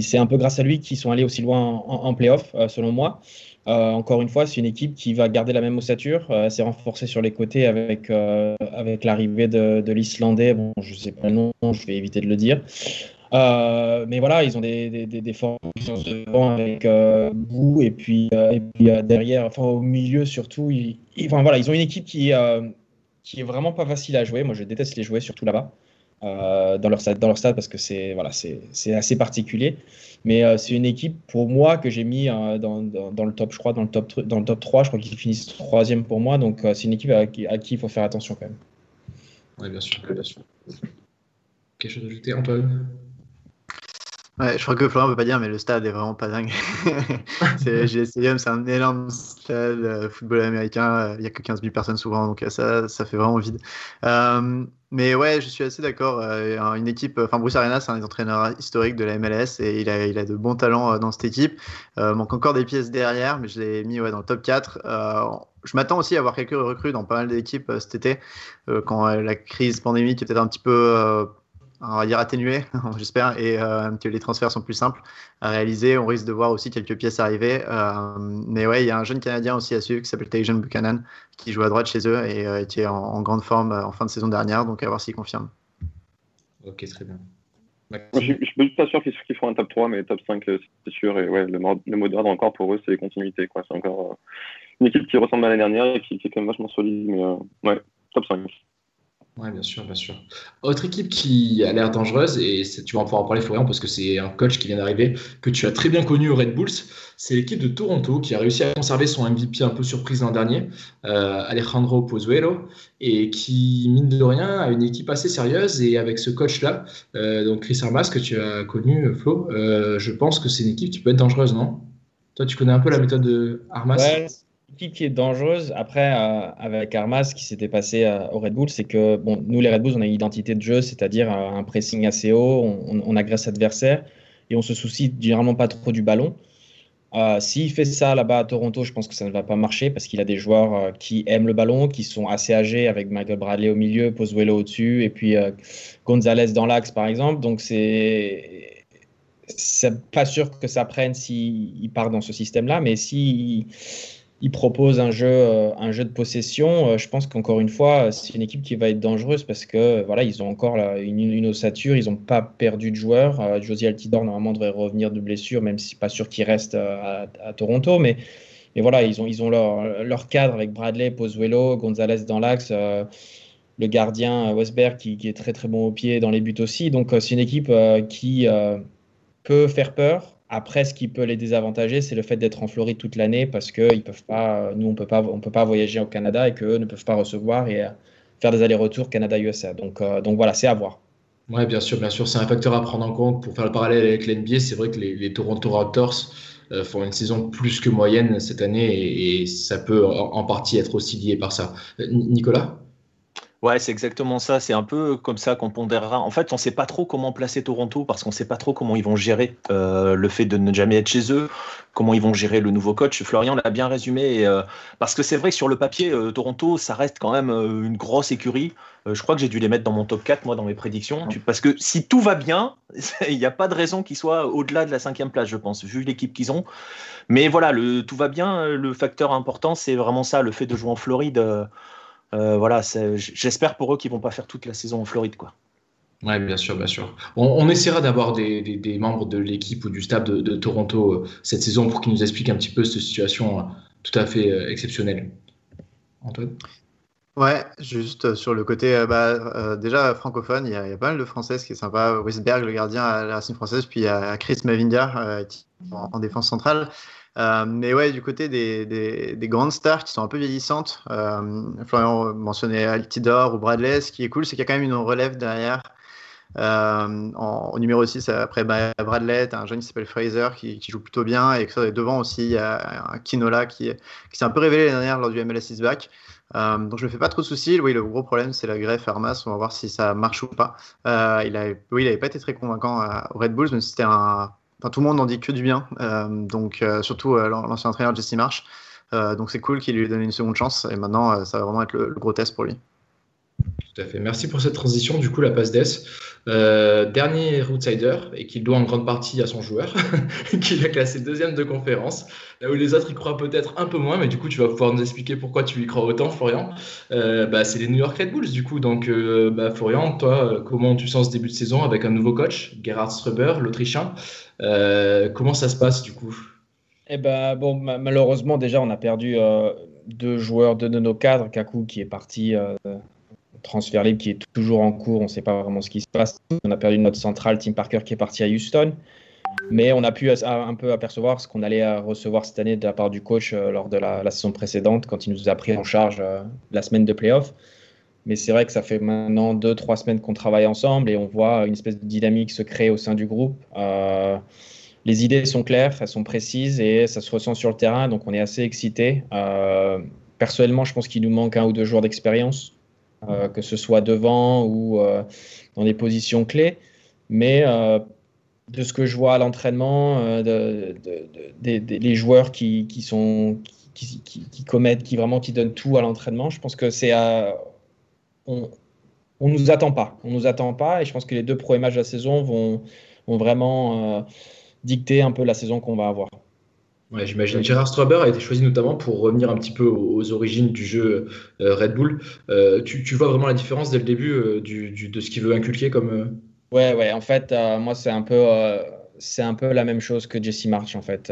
c'est un peu grâce à lui qu'ils sont allés aussi loin en, en playoff, selon moi. encore une fois, c'est une équipe qui va garder la même ossature. Elle s'est renforcée sur les côtés avec, avec l'arrivée de, de l'Islandais. Bon, je ne sais pas le nom, je vais éviter de le dire. Euh, mais voilà, ils ont des, des, des, des forces devant avec euh, Bou et puis, euh, et puis euh, derrière, enfin au milieu surtout. Ils, voilà, ils ont une équipe qui, qui est vraiment pas facile à jouer. Moi, je déteste les jouer, surtout là-bas, dans, leur stade, dans leur stade parce que c'est voilà, assez particulier. Mais c'est une équipe pour moi que j'ai mis dans, dans, le top, je crois, dans le top, dans le top 3. Je crois qu'ils finissent troisième pour moi. Donc c'est une équipe à qui, à qui il faut faire attention quand même. Oui, bien sûr, bien sûr. Quelque chose à ajouter, Antoine? Ouais, je crois que Florent ne peut pas dire, mais le stade est vraiment pas dingue. GS Stadium, c'est un énorme stade euh, football américain. Euh, il n'y a que 15 000 personnes souvent, donc euh, ça, ça fait vraiment vide. Euh, mais ouais, je suis assez d'accord. une équipe, enfin Bruce Arena, c'est un des entraîneurs historiques de la MLS et il a, il a de bons talents dans cette équipe. Manque encore des pièces derrière, mais je l'ai mis ouais, dans le top 4. je m'attends aussi à avoir quelques recrues dans pas mal d'équipes cet été, quand la crise pandémique est peut-être un petit peu on va dire atténué, j'espère, et euh, que les transferts sont plus simples à réaliser. On risque de voir aussi quelques pièces arriver. Euh, mais ouais, il y a un jeune Canadien aussi à suivre qui s'appelle Tajon Buchanan, qui joue à droite chez eux et euh, qui est en, grande forme en fin de saison dernière, donc à voir s'il confirme. Ok, très bien. je, ne suis pas sûr qu'ils font un top 3, mais top 5, c'est sûr. Et ouais, le, le mot d'ordre encore pour eux, c'est les continuités. C'est encore une équipe qui ressemble à l'année dernière et qui, qui, est quand même vachement solide. Mais ouais, top 5. Oui, bien sûr, bien sûr. Autre équipe qui a l'air dangereuse, et tu vas pouvoir en parler, Florian, parce que c'est un coach qui vient d'arriver, que tu as très bien connu au Red Bulls, c'est l'équipe de Toronto qui a réussi à conserver son MVP un peu surprise l'an dernier, euh, Alejandro Pozuelo, et qui, mine de rien, a une équipe assez sérieuse. Et avec ce coach-là, euh, donc Chris Armas, que tu as connu, Flo, euh, je pense que c'est une équipe qui peut être dangereuse, non? Toi, tu connais un peu la méthode de Armas? Qui est dangereuse. Après, euh, avec Armas, ce qui s'était passé euh, au Red Bull, c'est que bon, nous, les Red Bulls, on a une identité de jeu, c'est-à-dire euh, un pressing assez haut, on, agresse l'adversaire et on se soucie généralement pas trop du ballon. S'il fait ça là-bas à Toronto, je pense que ça ne va pas marcher parce qu'il a des joueurs qui aiment le ballon, qui sont assez âgés avec Michael Bradley au milieu, Pozuelo au-dessus et puis Gonzalez dans l'axe par exemple. Donc c'est c'est pas sûr que ça prenne s'il part dans ce système-là, mais si il propose un jeu, euh, un jeu de possession. Euh, je pense qu'encore une fois, c'est une équipe qui va être dangereuse parce que voilà, ils ont encore une, ossature, ils n'ont pas perdu de joueurs. Euh, Josie Altidor normalement devrait revenir de blessure, même si pas sûr qu'il reste à, Toronto, mais, mais voilà, ils ont, ils ont leur, leur cadre avec Bradley, Pozuelo, Gonzalez dans l'axe. le gardien Westberg qui, qui, est très très bon au pied dans les buts aussi. Donc c'est une équipe qui peut faire peur, après, ce qui peut les désavantager, c'est le fait d'être en Floride toute l'année parce que ils peuvent pas, nous, on peut pas, on peut pas voyager au Canada et qu'eux ne peuvent pas recevoir et euh, faire des allers-retours Canada-USA. Donc, euh, donc voilà, c'est à voir. Oui, bien sûr, bien sûr. C'est un facteur à prendre en compte pour faire le parallèle avec l'NBA. C'est vrai que les, Toronto Raptors euh, font une saison plus que moyenne cette année et, et ça peut en, partie être aussi lié par ça. Nicolas? Ouais, c'est exactement ça. C'est un peu comme ça qu'on pondérera. En fait, on ne sait pas trop comment placer Toronto parce qu'on ne sait pas trop comment ils vont gérer euh, le fait de ne jamais être chez eux, comment ils vont gérer le nouveau coach. Florian l'a bien résumé. Euh, parce que c'est vrai que sur le papier, euh, Toronto, ça reste quand même une grosse écurie. je crois que j'ai dû les mettre dans mon top 4, moi, dans mes prédictions. Parce que si tout va bien, il n'y a pas de raison qu'ils soient au-delà de la cinquième place, je pense, vu l'équipe qu'ils ont. Mais voilà, le, tout va bien. Le facteur important, c'est vraiment ça, le fait de jouer en Floride. Euh, voilà, j'espère pour eux qu'ils vont pas faire toute la saison en Floride, quoi. Ouais, bien sûr, bien sûr. On, essaiera d'avoir des, membres de l'équipe ou du staff de, Toronto euh, cette saison pour qu'ils nous expliquent un petit peu cette situation euh, tout à fait exceptionnelle. Antoine? Ouais, juste sur le côté, bah, déjà francophone, il y, a, pas mal de Françaises qui est sympa. Westberg, le gardien à la Racine française, puis il y a Chris Mavindia en, défense centrale. Euh, mais ouais, du côté des, des, grandes stars qui sont un peu vieillissantes, euh, Florian mentionnait Altidor ou Bradley. Ce qui est cool, c'est qu'il y a quand même une relève derrière. Euh, en, au numéro 6, après bah, Bradley, un jeune qui s'appelle Fraser qui, joue plutôt bien. Et devant aussi, il y a un Kinola qui, s'est un peu révélé l'année dernière lors du MLS is back. Donc je me fais pas trop de soucis. Oui, le gros problème c'est la greffe Armas. On va voir si ça marche ou pas. Euh, il n'avait pas été très convaincant au Red Bulls, mais c'était un tout le monde n'en dit que du bien. Euh, donc, euh, surtout euh, l'ancien entraîneur Jesse Marsh. donc, c'est cool qu'il lui ait donné une seconde chance. Et maintenant, ça va vraiment être le, gros test pour lui. Tout à fait. Merci pour cette transition. Du coup, la passe d'Es. dernier outsider et qu'il doit en grande partie à son joueur, qui l'a classé deuxième de conférence. Là où les autres y croient peut-être un peu moins, mais du coup, tu vas pouvoir nous expliquer pourquoi tu y crois autant, Florian. bah, c'est les New York Red Bulls, du coup. Donc, bah, Florian, toi, comment tu sens ce début de saison avec un nouveau coach, Gerhard Struber, l'Autrichien? Euh, comment ça se passe du coup? Eh ben, bon, malheureusement, déjà, on a perdu euh, deux joueurs, de nos cadres. Kaku qui est parti euh, transfert libre, qui est toujours en cours. On ne sait pas vraiment ce qui se passe. On a perdu notre centrale, Tim Parker, qui est parti à Houston. Mais on a pu un peu apercevoir ce qu'on allait recevoir cette année de la part du coach lors de la, saison précédente, quand il nous a pris en charge la semaine de playoff. Mais c'est vrai que ça fait maintenant deux, trois semaines qu'on travaille ensemble et on voit une espèce de dynamique se créer au sein du groupe. Euh, les idées sont claires, elles sont précises et ça se ressent sur le terrain, donc on est assez excité. Euh, personnellement, je pense qu'il nous manque un ou deux jours d'expérience, euh, que ce soit devant ou dans des positions clés. Mais de ce que je vois à l'entraînement, de, les joueurs qui, qui, commettent, qui vraiment qui donnent tout à l'entraînement, je pense que c'est on, on nous attend pas. On nous attend pas et je pense que les deux premiers matchs de la saison vont, vont vraiment euh, dicter un peu la saison qu'on va avoir. Ouais, j'imagine. Gérard Straber a été choisi notamment pour revenir un petit peu aux, origines du jeu euh, Red Bull. Euh, tu, vois vraiment la différence dès le début du, de ce qu'il veut inculquer comme. Ouais, ouais. En fait, moi, c'est un peu, un peu la même chose que Jesse March en fait.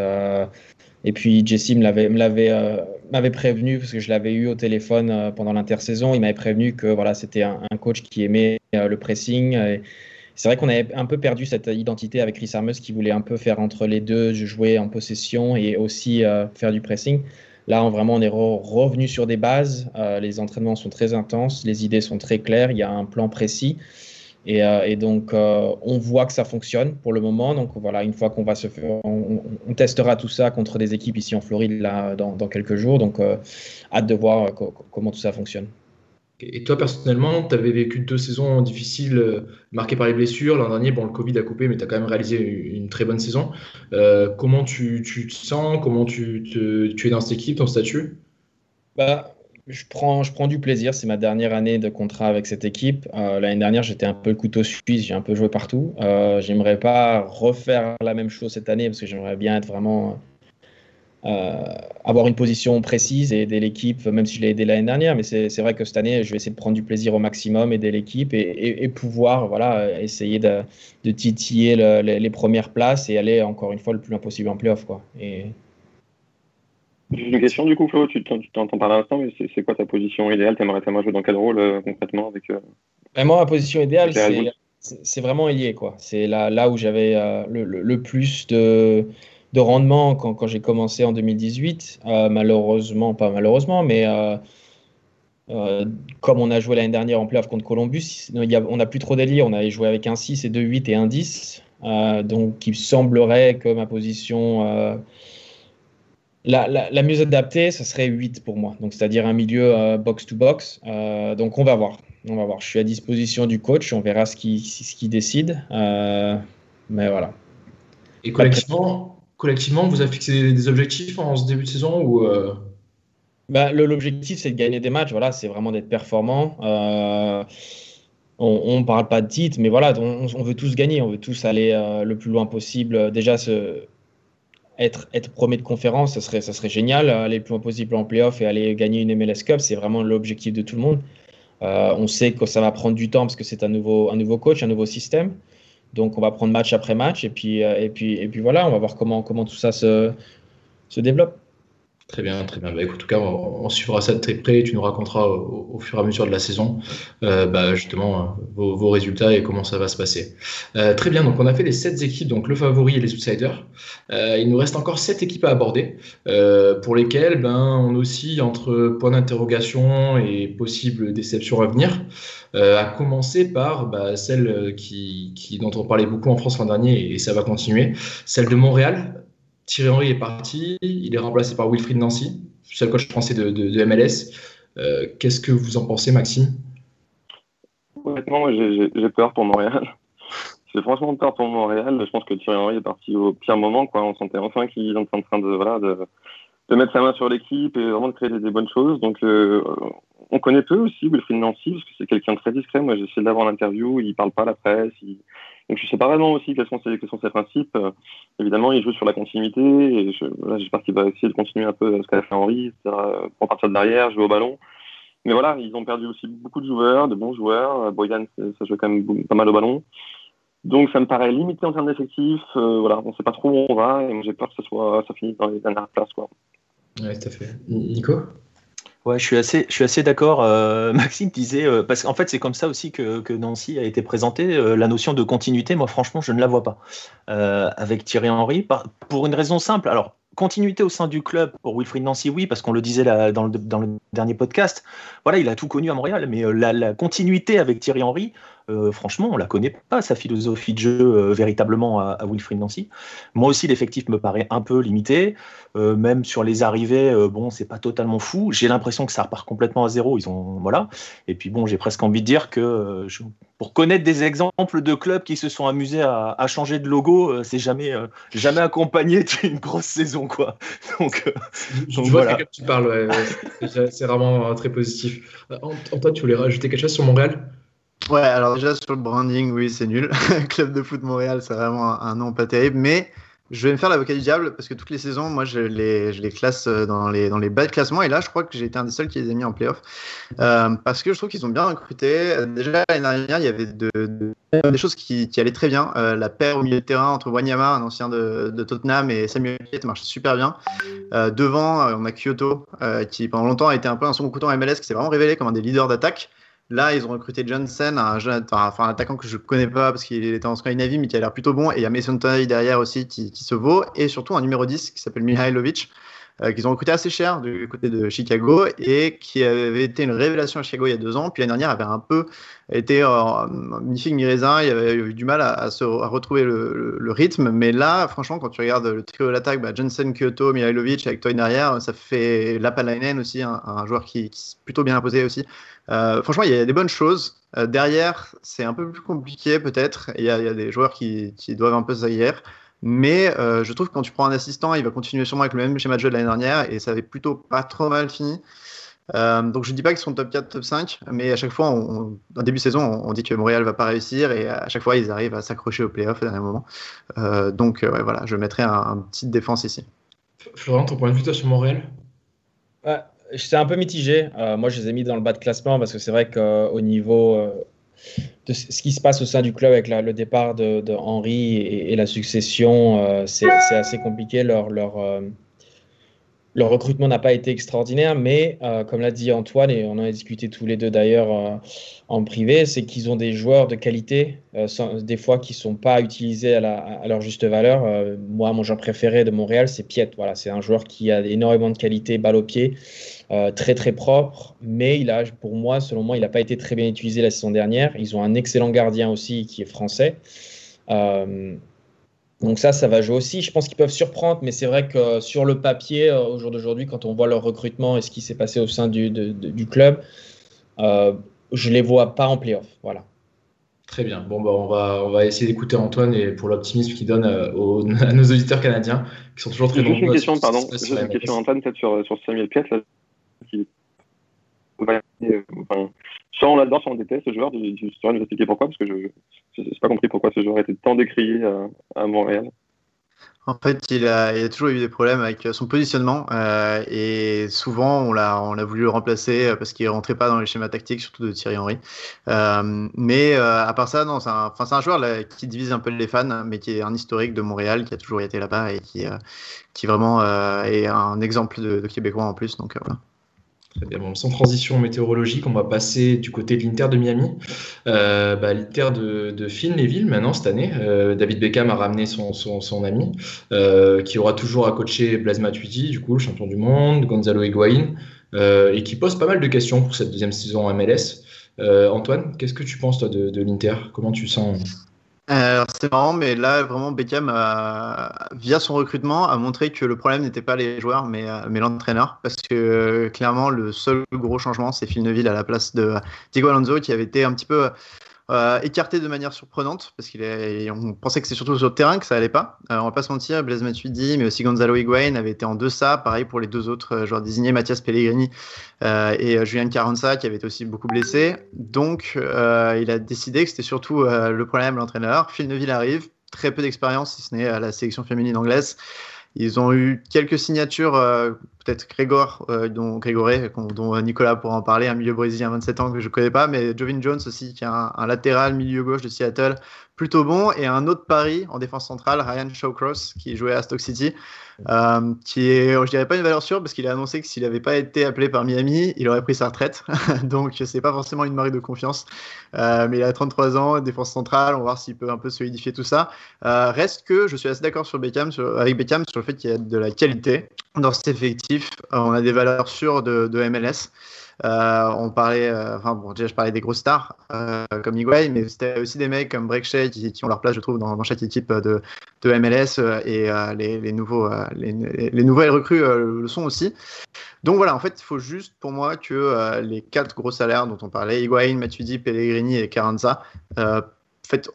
Et puis Jesse me l'avait, m'avait, euh, prévenu parce que je l'avais eu au téléphone euh, pendant l'intersaison. Il m'avait prévenu que voilà, c'était un, coach qui aimait euh, le pressing. C'est vrai qu'on avait un peu perdu cette identité avec Chris Armus qui voulait un peu faire entre les deux, jouer en possession et aussi faire du pressing. Là, vraiment, on est revenu sur des bases. les entraînements sont très intenses, les idées sont très claires, il y a un plan précis. Euh, et, donc, euh, on voit que ça fonctionne pour le moment. Donc, voilà, une fois qu'on va se faire, on, testera tout ça contre des équipes ici en Floride là, dans, quelques jours. Donc, euh, hâte de voir comment tout ça fonctionne. Et toi, personnellement, tu avais vécu deux saisons difficiles euh, marquées par les blessures. L'an dernier, bon, le Covid a coupé, mais tu as quand même réalisé une très bonne saison. Euh, comment tu, te sens? Comment tu, te, tu es dans cette équipe, ton statut? Bah, je prends, je prends du plaisir. C'est ma dernière année de contrat avec cette équipe. Euh, l'année dernière, j'étais un peu le couteau suisse. J'ai un peu joué partout. J'aimerais pas refaire la même chose cette année parce que j'aimerais bien être vraiment avoir une position précise et aider l'équipe, même si je l'ai aidé l'année dernière. Mais c'est vrai que cette année, je vais essayer de prendre du plaisir au maximum, aider l'équipe et, et, pouvoir voilà, essayer de, de titiller les, les, premières places et aller encore une fois le plus loin possible en playoff. Quoi. Et, une question du coup, Flo, tu t'entends parler à l'instant, mais c'est quoi ta position idéale? T'aimerais jouer dans quel rôle euh, concrètement avec euh, Moi, ma position idéale, c'est vraiment lié. C'est là, là où j'avais euh, le, le, plus de, de rendement quand, quand j'ai commencé en 2018. malheureusement, pas malheureusement, mais comme on a joué l'année dernière en playoff contre Columbus, a, on n'a plus trop d'élire. On avait joué avec un 6 et 2 8 et un 10. donc, il semblerait que ma position la, mieux adaptée, ce serait 8 pour moi, donc c'est-à-dire un milieu box-to-box. Euh, euh, donc on va voir. On va voir. Je suis à disposition du coach, on verra ce qu'il ce qui décide. Euh, mais voilà. Et collectivement, collectivement, vous avez fixé des objectifs en ce début de saison ou bah, L'objectif, c'est de gagner des matchs. Voilà, c'est vraiment d'être performant. on ne parle pas de titre, mais voilà, on, veut tous gagner, on veut tous aller le plus loin possible. Déjà, ce, être, être premier de conférence, ça serait, génial. Aller le plus loin possible en playoff et aller gagner une MLS Cup, c'est vraiment l'objectif de tout le monde. Euh, on sait que ça va prendre du temps parce que c'est un nouveau coach, un nouveau système. Donc on va prendre match après match et puis, euh, et puis, et puis voilà, on va voir comment, comment tout ça se, se développe. Très bien, très bien. Bah, en tout cas, on, suivra ça de très près. Tu nous raconteras au, fur et à mesure de la saison, euh, bah, justement, vos, résultats et comment ça va se passer. Euh, très bien. Donc, on a fait les sept équipes, donc le favori et les outsiders. Euh, il nous reste encore sept équipes à aborder, pour lesquelles ben, on oscille entre points d'interrogation et possibles déceptions à venir. à commencer par bah, celle qui, qui, dont on parlait beaucoup en France l'an dernier et ça va continuer, celle de Montréal, Thierry Henry est parti, il est remplacé par Wilfried Nancy, seul coach français de, de, MLS. Euh, qu'est-ce que vous en pensez, Maxime? Honnêtement, j'ai peur pour Montréal. J'ai franchement peur pour Montréal. Je pense que Thierry Henry est parti au pire moment. On sentait enfin qu'il est en train de, voilà, de, de mettre sa main sur l'équipe et vraiment de créer des, bonnes choses. Donc, euh, on connaît peu aussi Wilfried Nancy parce que c'est quelqu'un de très discret. Moi, j'ai essayé d'avoir l'interview. Il parle pas à la presse. Donc je sais pas vraiment aussi quels sont ses, principes. Euh, évidemment, il joue sur la continuité et j'espère qu'il va essayer de continuer un peu ce qu'a fait Henri, c'est-à-dire pour partir de derrière, jouer au ballon. Mais voilà, ils ont perdu aussi beaucoup de joueurs, de bons joueurs. Euh, Boyan, ça joue quand même pas mal au ballon. Donc ça me paraît limité en termes d'effectifs. Euh, voilà, on sait pas trop où on va et j'ai peur que ça soit ça finisse dans les dernières places quoi. Ouais, tout à fait. Nico? Ouais, je suis assez, je suis assez d'accord. Euh, Maxime disait, euh, parce qu'en fait, c'est comme ça aussi que, que, Nancy a été présentée. Euh, la notion de continuité, moi, franchement, je ne la vois pas. avec Thierry Henry, pour une raison simple. Alors, continuité au sein du club pour Wilfried Nancy, oui, parce qu'on le disait là, dans, le, dans, le, dernier podcast. Voilà, il a tout connu à Montréal, mais la, la continuité avec Thierry Henry, euh, franchement, on la connaît pas, sa philosophie de jeu euh, véritablement à, à, Wilfried Nancy. Moi aussi, l'effectif me paraît un peu limité. Euh, même sur les arrivées, bon, c'est pas totalement fou. J'ai l'impression que ça repart complètement à zéro. Ils ont, voilà. Et puis bon, j'ai presque envie de dire que pour connaître des exemples de clubs qui se sont amusés à, changer de logo, c'est jamais, jamais accompagné d'une grosse saison, quoi. Donc, je, vois que tu parles. c'est vraiment très positif. Antoine, tu voulais rajouter quelque chose sur Montréal? Ouais, alors déjà sur le branding, oui, c'est nul. Club de foot Montréal, c'est vraiment un, nom pas terrible. Mais je vais me faire l'avocat du diable parce que toutes les saisons, moi, je les, je les classe dans les, dans les bas de classement. Et là, je crois que j'ai été un des seuls qui les a mis en playoff. Euh, parce que je trouve qu'ils ont bien recruté. Déjà, l'année dernière, il y avait de, des choses qui, qui, allaient très bien. Euh, la paire au milieu de terrain entre Wanyama, un ancien de, de Tottenham, et Samuel Piet marchait super bien. Euh, devant, on a Kyoto, qui pendant longtemps a été un peu un second couteau en MLS, qui s'est vraiment révélé comme un des leaders d'attaque. Là, ils ont recruté Johnson, un, un attaquant que je ne connais pas parce qu'il était en Scandinavie, mais qui a l'air plutôt bon. Et il y a Mason Toy derrière aussi qui, se vaut. Et surtout un numéro 10 qui s'appelle Mihailovic. Qu'ils ont recruté assez cher du côté de Chicago et qui avait été une révélation à Chicago il y a deux ans. Puis l'année dernière avait un peu été euh, mi-figue, mi-raisin. Il avait eu du mal à, se, retrouver le, rythme. Mais là, franchement, quand tu regardes le trio de l'attaque, bah, Jensen, Kyoto, Mihailovic avec Toy derrière, ça fait Lapalainen aussi, un, joueur qui, qui est plutôt bien imposé aussi. Euh, franchement, il y a des bonnes choses. Euh, derrière, c'est un peu plus compliqué peut-être. Il, y, a des joueurs qui, doivent un peu s'aguerrer. Mais euh, je trouve que quand tu prends un assistant, il va continuer sûrement avec le même schéma de jeu de l'année dernière et ça avait plutôt pas trop mal fini. donc je dis pas qu'ils sont top 4, top 5, mais à chaque fois, en début de saison, on, dit que Montréal va pas réussir et à chaque fois, ils arrivent à s'accrocher au playoff au dernier moment. donc ouais, voilà, je mettrai un, un petite défense ici. Florent, ton point de vue sur Montréal? C'est un peu mitigé. Euh, moi, je les ai mis dans le bas de classement parce que c'est vrai qu'au niveau euh, de ce qui se passe au sein du club avec le départ de, Henri et, la succession, euh, c'est assez compliqué. Leur, le recrutement n'a pas été extraordinaire, mais euh, comme l'a dit Antoine, et on en a discuté tous les deux d'ailleurs euh, en privé, c'est qu'ils ont des joueurs de qualité, euh, des fois qui ne sont pas utilisés à, leur juste valeur. moi, mon joueur préféré de Montréal, c'est Piet. Voilà, c'est un joueur qui a énormément de qualité, balle au pied, très très propre, mais il a, pour moi, selon moi, il n'a pas été très bien utilisé la saison dernière. Ils ont un excellent gardien aussi qui est français. Donc ça, ça va jouer aussi. Je pense qu'ils peuvent surprendre, mais c'est vrai que sur le papier, euh, au jour d'aujourd'hui, quand on voit leur recrutement et ce qui s'est passé au sein du, du club, euh, je les vois pas en playoff. Voilà. Très bien. Bon, bah, on, va, on va essayer d'écouter Antoine et pour l'optimisme qu'il donne euh, à, nos auditeurs canadiens, qui sont toujours très nombreux. Juste une question, pardon. Juste une question, Antoine, peut-être sur, sur Samuel Piet, là, qui... enfin, soit on l'adore, soit ce joueur. Tu saurais nous expliquer pourquoi Parce que je n'ai pas compris pourquoi ce joueur était tant décrié à, Montréal. En fait, il a, a, toujours eu des problèmes avec son positionnement euh, et souvent on l'a, on a voulu le remplacer euh, parce qu'il rentrait pas dans les schémas tactiques, surtout de Thierry Henry. Euh, mais à part ça, non, c'est un, un, joueur qui divise un peu les fans, mais qui est un historique de Montréal, qui a toujours été là-bas et qui, qui vraiment est un exemple de, de Québécois en plus. Donc voilà. Très bien. Bon, sans transition météorologique, on va passer du côté de l'Inter de Miami. Euh, bah, L'Inter de, de Phil maintenant, cette année. Euh, David Beckham a ramené son, son, son ami, euh, qui aura toujours à coacher Blaise Matuidi, du coup, le champion du monde, Gonzalo Higuain, euh, et qui pose pas mal de questions pour cette deuxième saison MLS. Euh, Antoine, qu'est-ce que tu penses, toi, de, de l'Inter? Comment tu sens? Alors c'est marrant, mais là vraiment Beckham, via son recrutement, a montré que le problème n'était pas les joueurs, mais, euh, mais l'entraîneur, parce que euh, clairement le seul gros changement, c'est Phil Neville à la place de Diego Alonso, qui avait été un petit peu euh, écarté de manière surprenante parce qu'on pensait que c'est surtout sur le terrain que ça allait pas. Euh, on va pas se mentir, Blaise Matuidi, mais aussi Gonzalo Higuain avaient été en deçà. Pareil pour les deux autres euh, joueurs désignés, Mathias Pellegrini et Julien Carranza qui avaient été aussi beaucoup blessés. Donc il a décidé que c'était surtout le problème l'entraîneur. Phil Neville arrive, très peu d'expérience si ce n'est à la sélection féminine anglaise. Ils ont eu quelques signatures, peut-être Grégor, euh, dont, dont Nicolas pourra en parler, un milieu brésilien 27 ans que je ne connais pas, mais Jovin Jones aussi, qui est un, latéral milieu gauche de Seattle, plutôt bon, et un autre pari en défense centrale, Ryan Shawcross, qui jouait à Stock City, euh, qui est, je dirais pas une valeur sûre, parce qu'il a annoncé que s'il n'avait pas été appelé par Miami, il aurait pris sa retraite. Donc, c'est pas forcément une marque de confiance. Euh, mais il a 33 ans, défense centrale, on va voir s'il peut un peu solidifier tout ça. Reste que je suis assez d'accord sur Beckham, avec Beckham sur le fait qu'il y a de la qualité dans cet effectif. On a des valeurs sûres de, MLS. Euh, on parlait, euh, enfin bon, déjà je parlais des grosses stars euh, comme Higuain, mais c'était aussi des mecs comme Break qui, qui, ont leur place, je trouve, dans, chaque équipe de, de MLS et les, nouveaux, les, nouvelles recrues le sont aussi. Donc voilà, en fait, il faut juste pour moi que les quatre gros salaires dont on parlait, Higuain, Matuidi, Pellegrini et Carranza, fait,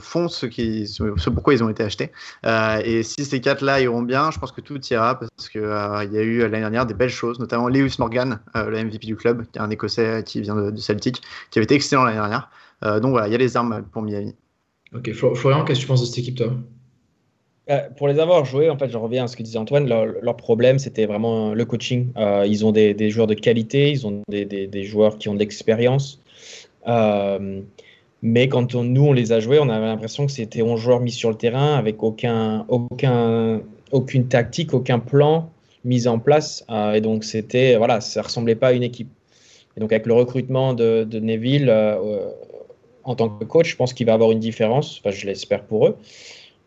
font ce, qui, ce pourquoi ils ont été achetés. Euh, et si ces quatre-là iront bien, je pense que tout ira parce qu'il euh, il y a eu l'année dernière des belles choses, notamment Lewis Morgan, euh, le MVP du club, qui est un Écossais qui vient de, Celtic, qui avait été excellent l'année dernière. donc voilà, il y a les armes pour Miami. Ok, Florian, qu'est-ce que tu penses de cette équipe, toi? Pour les avoir joués, en fait, je reviens à ce que disait Antoine. Leur, problème, c'était vraiment le coaching. ils ont des, joueurs de qualité, ils ont des, des joueurs qui ont de l'expérience. Mais quand nous, on les a joués, on avait l'impression que c'était 11 joueurs mis sur le terrain avec aucun, aucun, aucune tactique, aucun plan mis en place. Euh, et donc, c'était, voilà, ça ressemblait pas à une équipe. Et donc, avec le recrutement de, Neville euh, en tant que coach, je pense qu'il va avoir une différence. Enfin, je l'espère pour eux.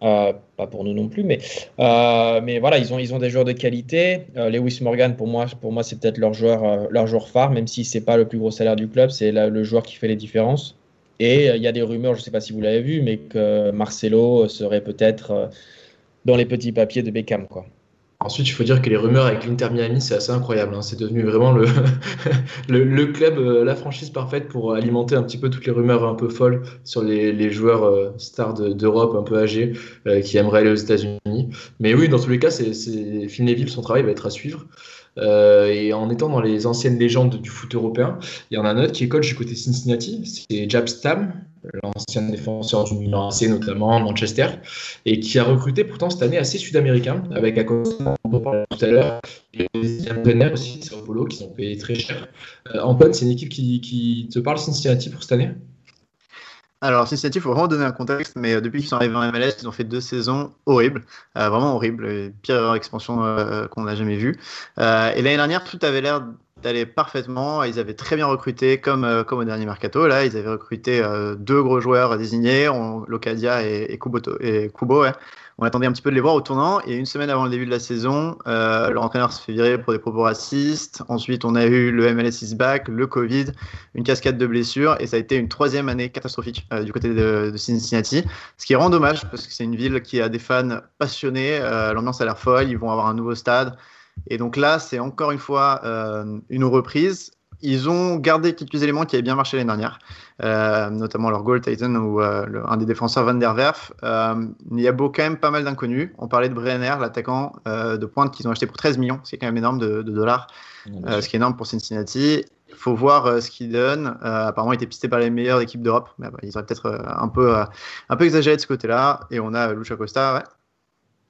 Euh, pas pour nous non plus, mais, mais voilà, ils ont, ils ont des joueurs de qualité. Lewis Morgan, pour moi, pour moi c'est peut-être leur joueur, leur joueur phare, même si c'est pas le plus gros salaire du club, c'est le joueur qui fait les différences. Et il y a des rumeurs, je ne sais pas si vous l'avez vu, mais que Marcelo serait peut-être dans les petits papiers de Beckham. Ensuite, il faut dire que les rumeurs avec l'Inter Miami, c'est assez incroyable. Hein. C'est devenu vraiment le, club, euh, la franchise parfaite pour alimenter un petit peu toutes les rumeurs un peu folles sur les, joueurs euh, stars d'Europe un peu âgés euh, qui aimeraient aller aux États-Unis. Mais oui, dans tous les cas, c'est Phil son travail va être à suivre. Euh, et en étant dans les anciennes légendes du foot européen, il y en a un autre qui est coach du côté Cincinnati, c'est Jab Stam, l'ancien défenseur du Milan AC notamment, Manchester, et qui a recruté pourtant cette année assez sud-américain, avec à côté, on parlait tout à l'heure, les deuxièmes aussi, Sao qui sont payés très cher. Euh, Antoine, c'est une équipe qui, qui te parle Cincinnati pour cette année? Alors, Cincinnati, il faut vraiment donner un contexte, mais euh, depuis qu'ils sont arrivés en MLS, ils ont fait deux saisons horribles, euh, vraiment horribles, pire expansion euh, qu'on n'a jamais vue. et l'année dernière, tout avait l'air d'aller parfaitement. Ils avaient très bien recruté, comme, comme au dernier mercato. Là, ils avaient recruté deux gros joueurs désignés, Locadia et, Kubo, on attendait un petit peu de les voir au tournant. Et une semaine avant le début de la saison, euh, leur entraîneur se fait virer pour des propos racistes. Ensuite, on a eu le MLS is back, le Covid, une cascade de blessures. Et ça a été une troisième année catastrophique euh, du côté de, Cincinnati. Ce qui rend dommage parce que c'est une ville qui a des fans passionnés. Euh, l'ambiance a l'air folle. Ils vont avoir un nouveau stade. Et donc là, c'est encore une fois une reprise ils ont gardé quelques éléments qui avaient bien marché l'année dernière, euh, notamment leur goal Titan ou euh, un des défenseurs Van der Werf. Euh, il y a beau quand même pas mal d'inconnus. On parlait de Brenner, l'attaquant de pointe qu'ils ont acheté pour 13 millions, ce qui est quand même énorme de, dollars, ce qui est énorme pour Cincinnati. Il faut voir ce qu'il donne. apparemment, il était pisté par les meilleures équipes d'Europe, mais bah, ils auraient peut-être un, peu, un peu exagéré de ce côté-là. Et on a Lucha Costa, ouais.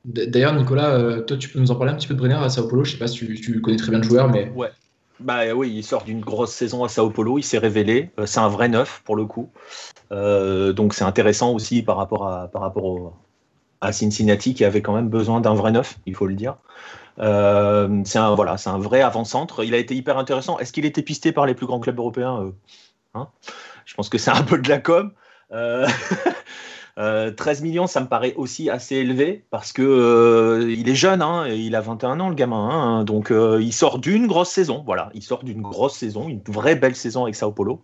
D'ailleurs, Nicolas, toi, tu peux nous en parler un petit peu de Brenner à Sao Paulo? Je sais pas si tu, tu connais très bien le joueur, mais. Ouais. Bah oui, il sort d'une grosse saison à Sao Paulo, il s'est révélé, euh, c'est un vrai neuf pour le coup. Euh, donc c'est intéressant aussi par rapport, à, par rapport à Cincinnati qui avait quand même besoin d'un vrai neuf, il faut le dire. Euh, c'est un, voilà, un vrai avant-centre. Il a été hyper intéressant. Est-ce qu'il était pisté par les plus grands clubs européens? Hein? Je pense que c'est un peu de la com. 13 euh, millions, ça me paraît aussi assez élevé parce que euh, il est jeune, hein, il a 21 ans le gamin, hein, donc euh, il sort d'une grosse saison, voilà, il sort d'une grosse saison, une vraie belle saison avec Sao Paulo,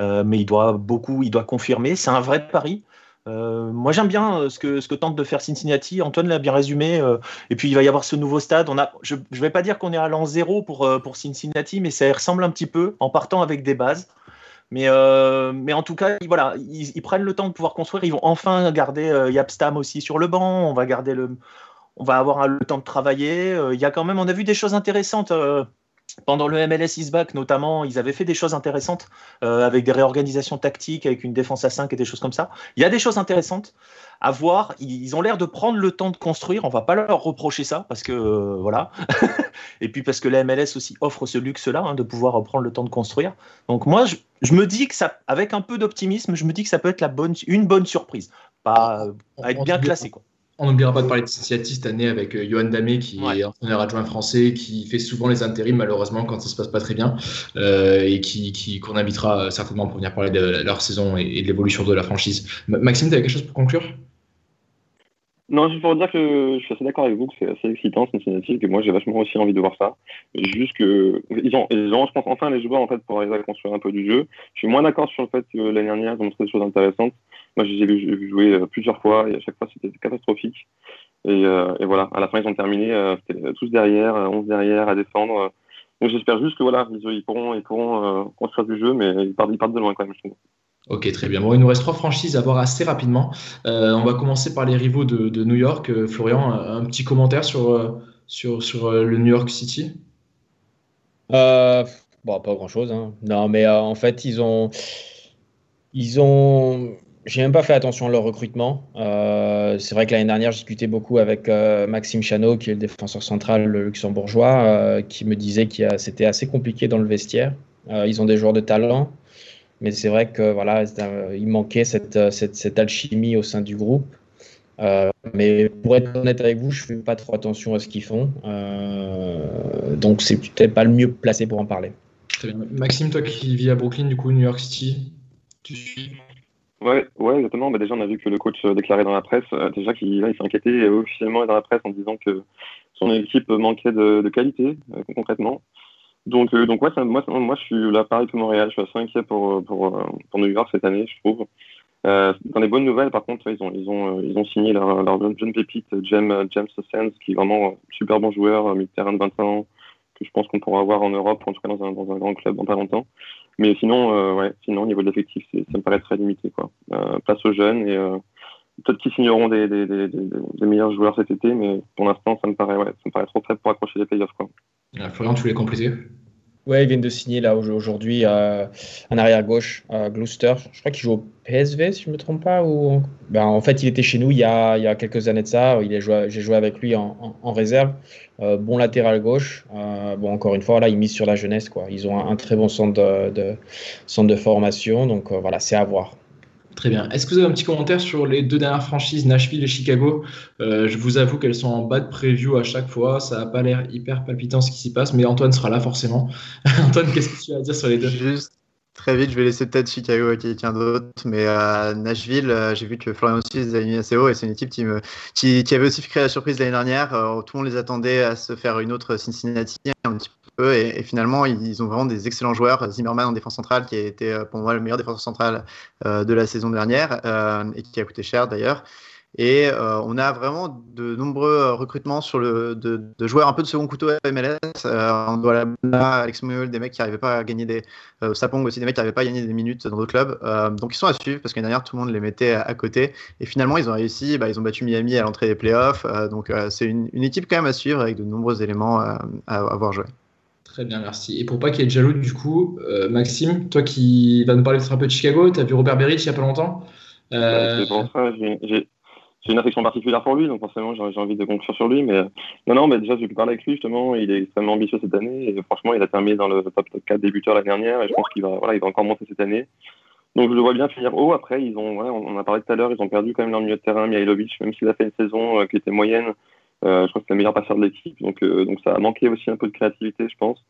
mais il doit beaucoup, il doit confirmer, c'est un vrai pari. moi j'aime bien ce que, tente de faire Cincinnati, Antoine l'a bien résumé, et puis il va y avoir ce nouveau stade, on a, je ne vais pas dire qu'on est à zéro pour Cincinnati, mais ça ressemble un petit peu en partant avec des bases. Mais, euh, mais en tout cas, voilà, ils, prennent le temps de pouvoir construire. Ils vont enfin garder euh, Yapstam aussi sur le banc. On va garder le, on va avoir le temps de travailler. Euh, il y a quand même, on a vu des choses intéressantes. pendant le MLS Isback, notamment, ils avaient fait des choses intéressantes avec des réorganisations tactiques, avec une défense à 5 et des choses comme ça. Il y a des choses intéressantes à voir. Ils ont l'air de prendre le temps de construire. On va pas leur reprocher ça parce que voilà. et puis parce que la MLS aussi offre ce luxe-là hein, de pouvoir prendre le temps de construire. Donc moi, je, je me dis que ça, avec un peu d'optimisme, je me dis que ça peut être la bonne, une bonne surprise, pas à être bien classé quoi. On n'oubliera pas de parler de Cincinnati cette année avec euh, Johan Damé, qui est entraîneur adjoint français, qui fait souvent les intérims, malheureusement, quand ça se passe pas très bien, euh, et qui, qu'on invitera certainement pour venir parler de leur saison et, de l'évolution de la franchise. Maxime, tu avais quelque chose pour conclure? Non, juste pour dire que je suis assez d'accord avec vous que c'est assez excitant Cincinnati, que moi j'ai vachement aussi envie de voir ça. Juste que ils ont, ils ont, je pense, enfin les joueurs en fait pour arriver à construire un peu du jeu. Je suis moins d'accord sur le fait que l'année dernière ils ont montré des choses intéressantes. Moi j'ai vu jouer euh, plusieurs fois et à chaque fois c'était catastrophique. Et, euh, et, voilà, à la fin ils ont terminé euh, tous derrière, 11 derrière à défendre. Donc j'espère juste que voilà, ils, ils pourront, ils pourront construire du jeu, mais ils partent, ils partent de loin quand même. Je trouve. Ok, très bien. Bon, il nous reste trois franchises à voir assez rapidement. Euh, on va commencer par les rivaux de, New York. Euh, Florian, un petit commentaire sur, euh, sur, sur le New York City? Bon, pas grand-chose. Hein. Non, mais en fait, ils ont... Ils ont... J'ai même pas fait attention à leur recrutement. c'est vrai que l'année dernière, j'ai discuté beaucoup avec Maxime Chanot, qui est le défenseur central luxembourgeois, qui me disait que c'était assez compliqué dans le vestiaire. ils ont des joueurs de talent, mais c'est vrai que voilà, il manquait cette, cette, alchimie au sein du groupe. Euh, mais pour être honnête avec vous, je ne fais pas trop attention à ce qu'ils font. Euh, donc c'est peut-être pas le mieux placé pour en parler. Maxime, toi qui vis à Brooklyn, du coup, New York City, tu suis Ouais, ouais, exactement. Bah, déjà, on a vu que le coach déclarait dans la presse, déjà qu'il s'est inquiété officiellement dans la presse en disant que son équipe manquait de, qualité, concrètement. Donc, donc ouais, ça, moi, moi, je suis là pareil que Montréal. Je suis assez inquiet pour, pour, pour New York cette année, je trouve. Euh, dans les bonnes nouvelles, par contre, ils ont, ils ont, ils ont signé leur, leur jeune pépite, James, James Sands, qui est vraiment un super bon joueur, mi-terrain de 20 ans, que je pense qu'on pourra avoir en Europe, en tout cas dans un, dans un grand club dans pas longtemps. Mais sinon, euh, ouais, sinon au niveau de l'effectif, ça me paraît très limité. Quoi. Euh, place aux jeunes et euh, peut-être qu'ils signeront des, meilleurs joueurs cet été, mais pour l'instant, ça me paraît, ouais, ça me paraît trop faible pour accrocher les playoffs. Florian, tu voulais compléter Ouais, ils viennent de signer là aujourd'hui un arrière gauche, euh, Gloucester. Je crois qu'il joue au PSV, si je ne me trompe pas. Ou... Ben, en fait, il était chez nous il y a, il y a quelques années de ça. J'ai joué, joué avec lui en, réserve. Euh, bon latéral gauche. Euh, bon, encore une fois, là, ils misent sur la jeunesse. Quoi. Ils ont un, très bon centre de, de, centre de formation. Donc euh, voilà, c'est à voir. Très bien. Est-ce que vous avez un petit commentaire sur les deux dernières franchises, Nashville et Chicago? Euh, Je vous avoue qu'elles sont en bas de preview à chaque fois. Ça n'a pas l'air hyper palpitant ce qui s'y passe, mais Antoine sera là forcément. Antoine, qu'est-ce que tu as à dire sur les deux? Juste très vite, je vais laisser peut-être Chicago à quelqu'un d'autre, mais euh, Nashville, euh, j'ai vu que Florian aussi a mis assez haut et c'est une équipe qui, me, avait aussi créé la surprise l'année dernière. Euh, tout le monde les attendait à se faire une autre Cincinnati peu et, finalement ils ont vraiment des excellents joueurs. Zimmerman en défense centrale qui a été pour moi le meilleur défenseur central de la saison dernière et qui a coûté cher d'ailleurs. Et euh, on a vraiment de nombreux recrutements sur le, de, joueurs un peu de second couteau à MLS. Euh, on doit là, Alex Moul, des mecs qui n'arrivaient pas à gagner des. Euh, Sapong aussi, des mecs qui n'arrivaient pas à gagner des minutes dans d'autres clubs. Euh, donc ils sont à suivre parce qu'année dernière, tout le monde les mettait à, côté. Et finalement, ils ont réussi. Bah, ils ont battu Miami à l'entrée des playoffs. Euh, donc c'est une, équipe quand même à suivre avec de nombreux éléments à, à avoir joué. Très bien, merci. Et pour pas qu'il y ait de jaloux, du coup, Maxime, toi qui vas nous parler un peu de Chicago, tu as vu Robert Berich il y a pas longtemps ça, j'ai une affection particulière pour lui, donc forcément j'ai envie de conclure sur lui. Mais non, non, mais déjà j'ai pu parler avec lui justement. Il est extrêmement ambitieux cette année et franchement il a terminé dans le top 4 débuteurs l'année dernière et je pense qu'il va, voilà, il va encore monter cette année. Donc je le vois bien finir haut. Après ils ont, on a parlé tout à l'heure, ils ont perdu quand même leur milieu de terrain, Mihailovic, même s'il a fait une saison euh, qui était moyenne. Euh, je crois que c'est le meilleur passeur de l'équipe, donc euh, donc ça a manqué aussi un peu de créativité, je pense.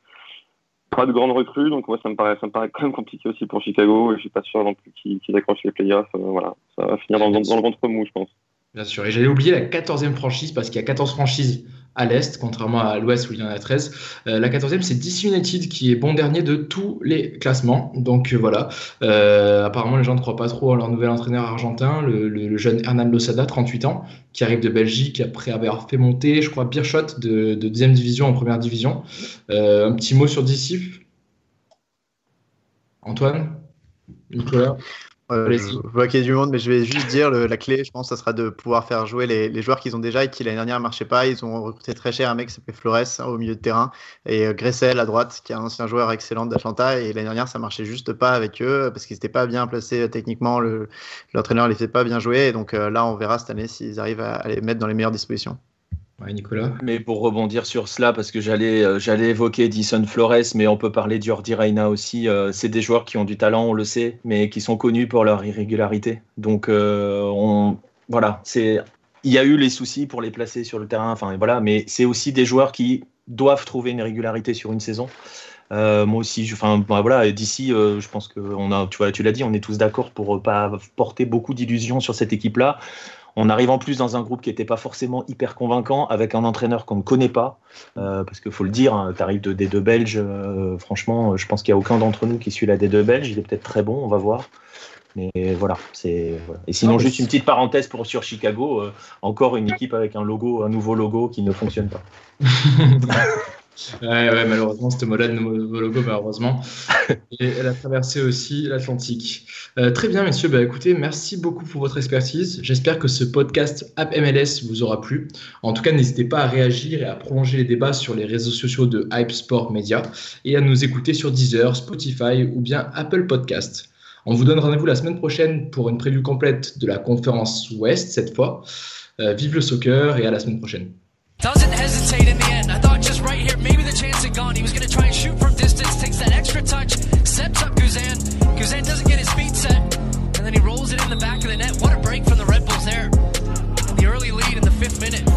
Pas de grandes recrues, donc moi ça me paraît ça me paraît quand même compliqué aussi pour Chicago et je suis pas sûr non plus qu'ils qu accrochent les playoffs. voilà, ça va finir dans, dans, dans le ventre mou, je pense. Bien sûr. Et j'allais oublier la 14e franchise parce qu'il y a 14 franchises à l'Est, contrairement à l'Ouest où il y en a 13. Euh, la 14e, c'est DC United qui est bon dernier de tous les classements. Donc euh, voilà. Euh, apparemment, les gens ne croient pas trop à leur nouvel entraîneur argentin, le, jeune Hernan Losada, 38 ans, qui arrive de Belgique après avoir fait monter, je crois, Beerschot de, de deuxième division en première division. un petit mot sur DC Antoine? Nicolas? Euh, je vois qu'il y a du monde, mais je vais juste dire le, la clé, je pense, ça sera de pouvoir faire jouer les, les joueurs qu'ils ont déjà et qui l'année dernière ne marchaient pas. Ils ont recruté très cher un mec qui s'appelait Flores hein, au milieu de terrain et euh, Gressel à droite, qui est un ancien joueur excellent d'Atlanta. Et l'année dernière, ça marchait juste pas avec eux parce qu'ils n'étaient pas bien placés euh, techniquement. L'entraîneur ne les fait pas bien jouer. Et donc euh, là, on verra cette année s'ils arrivent à, à les mettre dans les meilleures dispositions. Ouais, Nicolas. Mais pour rebondir sur cela, parce que j'allais euh, évoquer Dyson Flores, mais on peut parler d'Yordi Reina aussi. Euh, c'est des joueurs qui ont du talent, on le sait, mais qui sont connus pour leur irrégularité. Donc, euh, on, voilà, il y a eu les soucis pour les placer sur le terrain, enfin voilà, mais c'est aussi des joueurs qui doivent trouver une régularité sur une saison. Euh, moi aussi, enfin bah, voilà, d'ici, euh, je pense que a, tu tu l'as dit, on est tous d'accord pour pas porter beaucoup d'illusions sur cette équipe-là. On arrive en plus dans un groupe qui n'était pas forcément hyper convaincant, avec un entraîneur qu'on ne connaît pas, euh, parce qu'il faut le dire, hein, tu arrives de D2 belge, euh, franchement, je pense qu'il n'y a aucun d'entre nous qui suit la D2 belge, il est peut-être très bon, on va voir. Mais voilà, c'est. Voilà. Et sinon, non, juste une petite parenthèse pour sur Chicago, euh, encore une équipe avec un logo, un nouveau logo qui ne fonctionne pas. Ouais, ouais, malheureusement, ce mot-là de nouveau logo, malheureusement. Et elle a traversé aussi l'Atlantique. Euh, très bien, messieurs. Bah, écoutez, merci beaucoup pour votre expertise. J'espère que ce podcast App MLS vous aura plu. En tout cas, n'hésitez pas à réagir et à prolonger les débats sur les réseaux sociaux de Hype Sport Media et à nous écouter sur Deezer, Spotify ou bien Apple Podcast. On vous donne rendez-vous la semaine prochaine pour une preview complète de la conférence Ouest cette fois. Euh, vive le soccer et à la semaine prochaine. chance at. He was going to try and shoot from distance, takes that extra touch, sets up Guzan. Guzan doesn't get his feet set, and then he rolls it in the back of the net. What a break from the Red Bulls there. In the early lead in the fifth minute.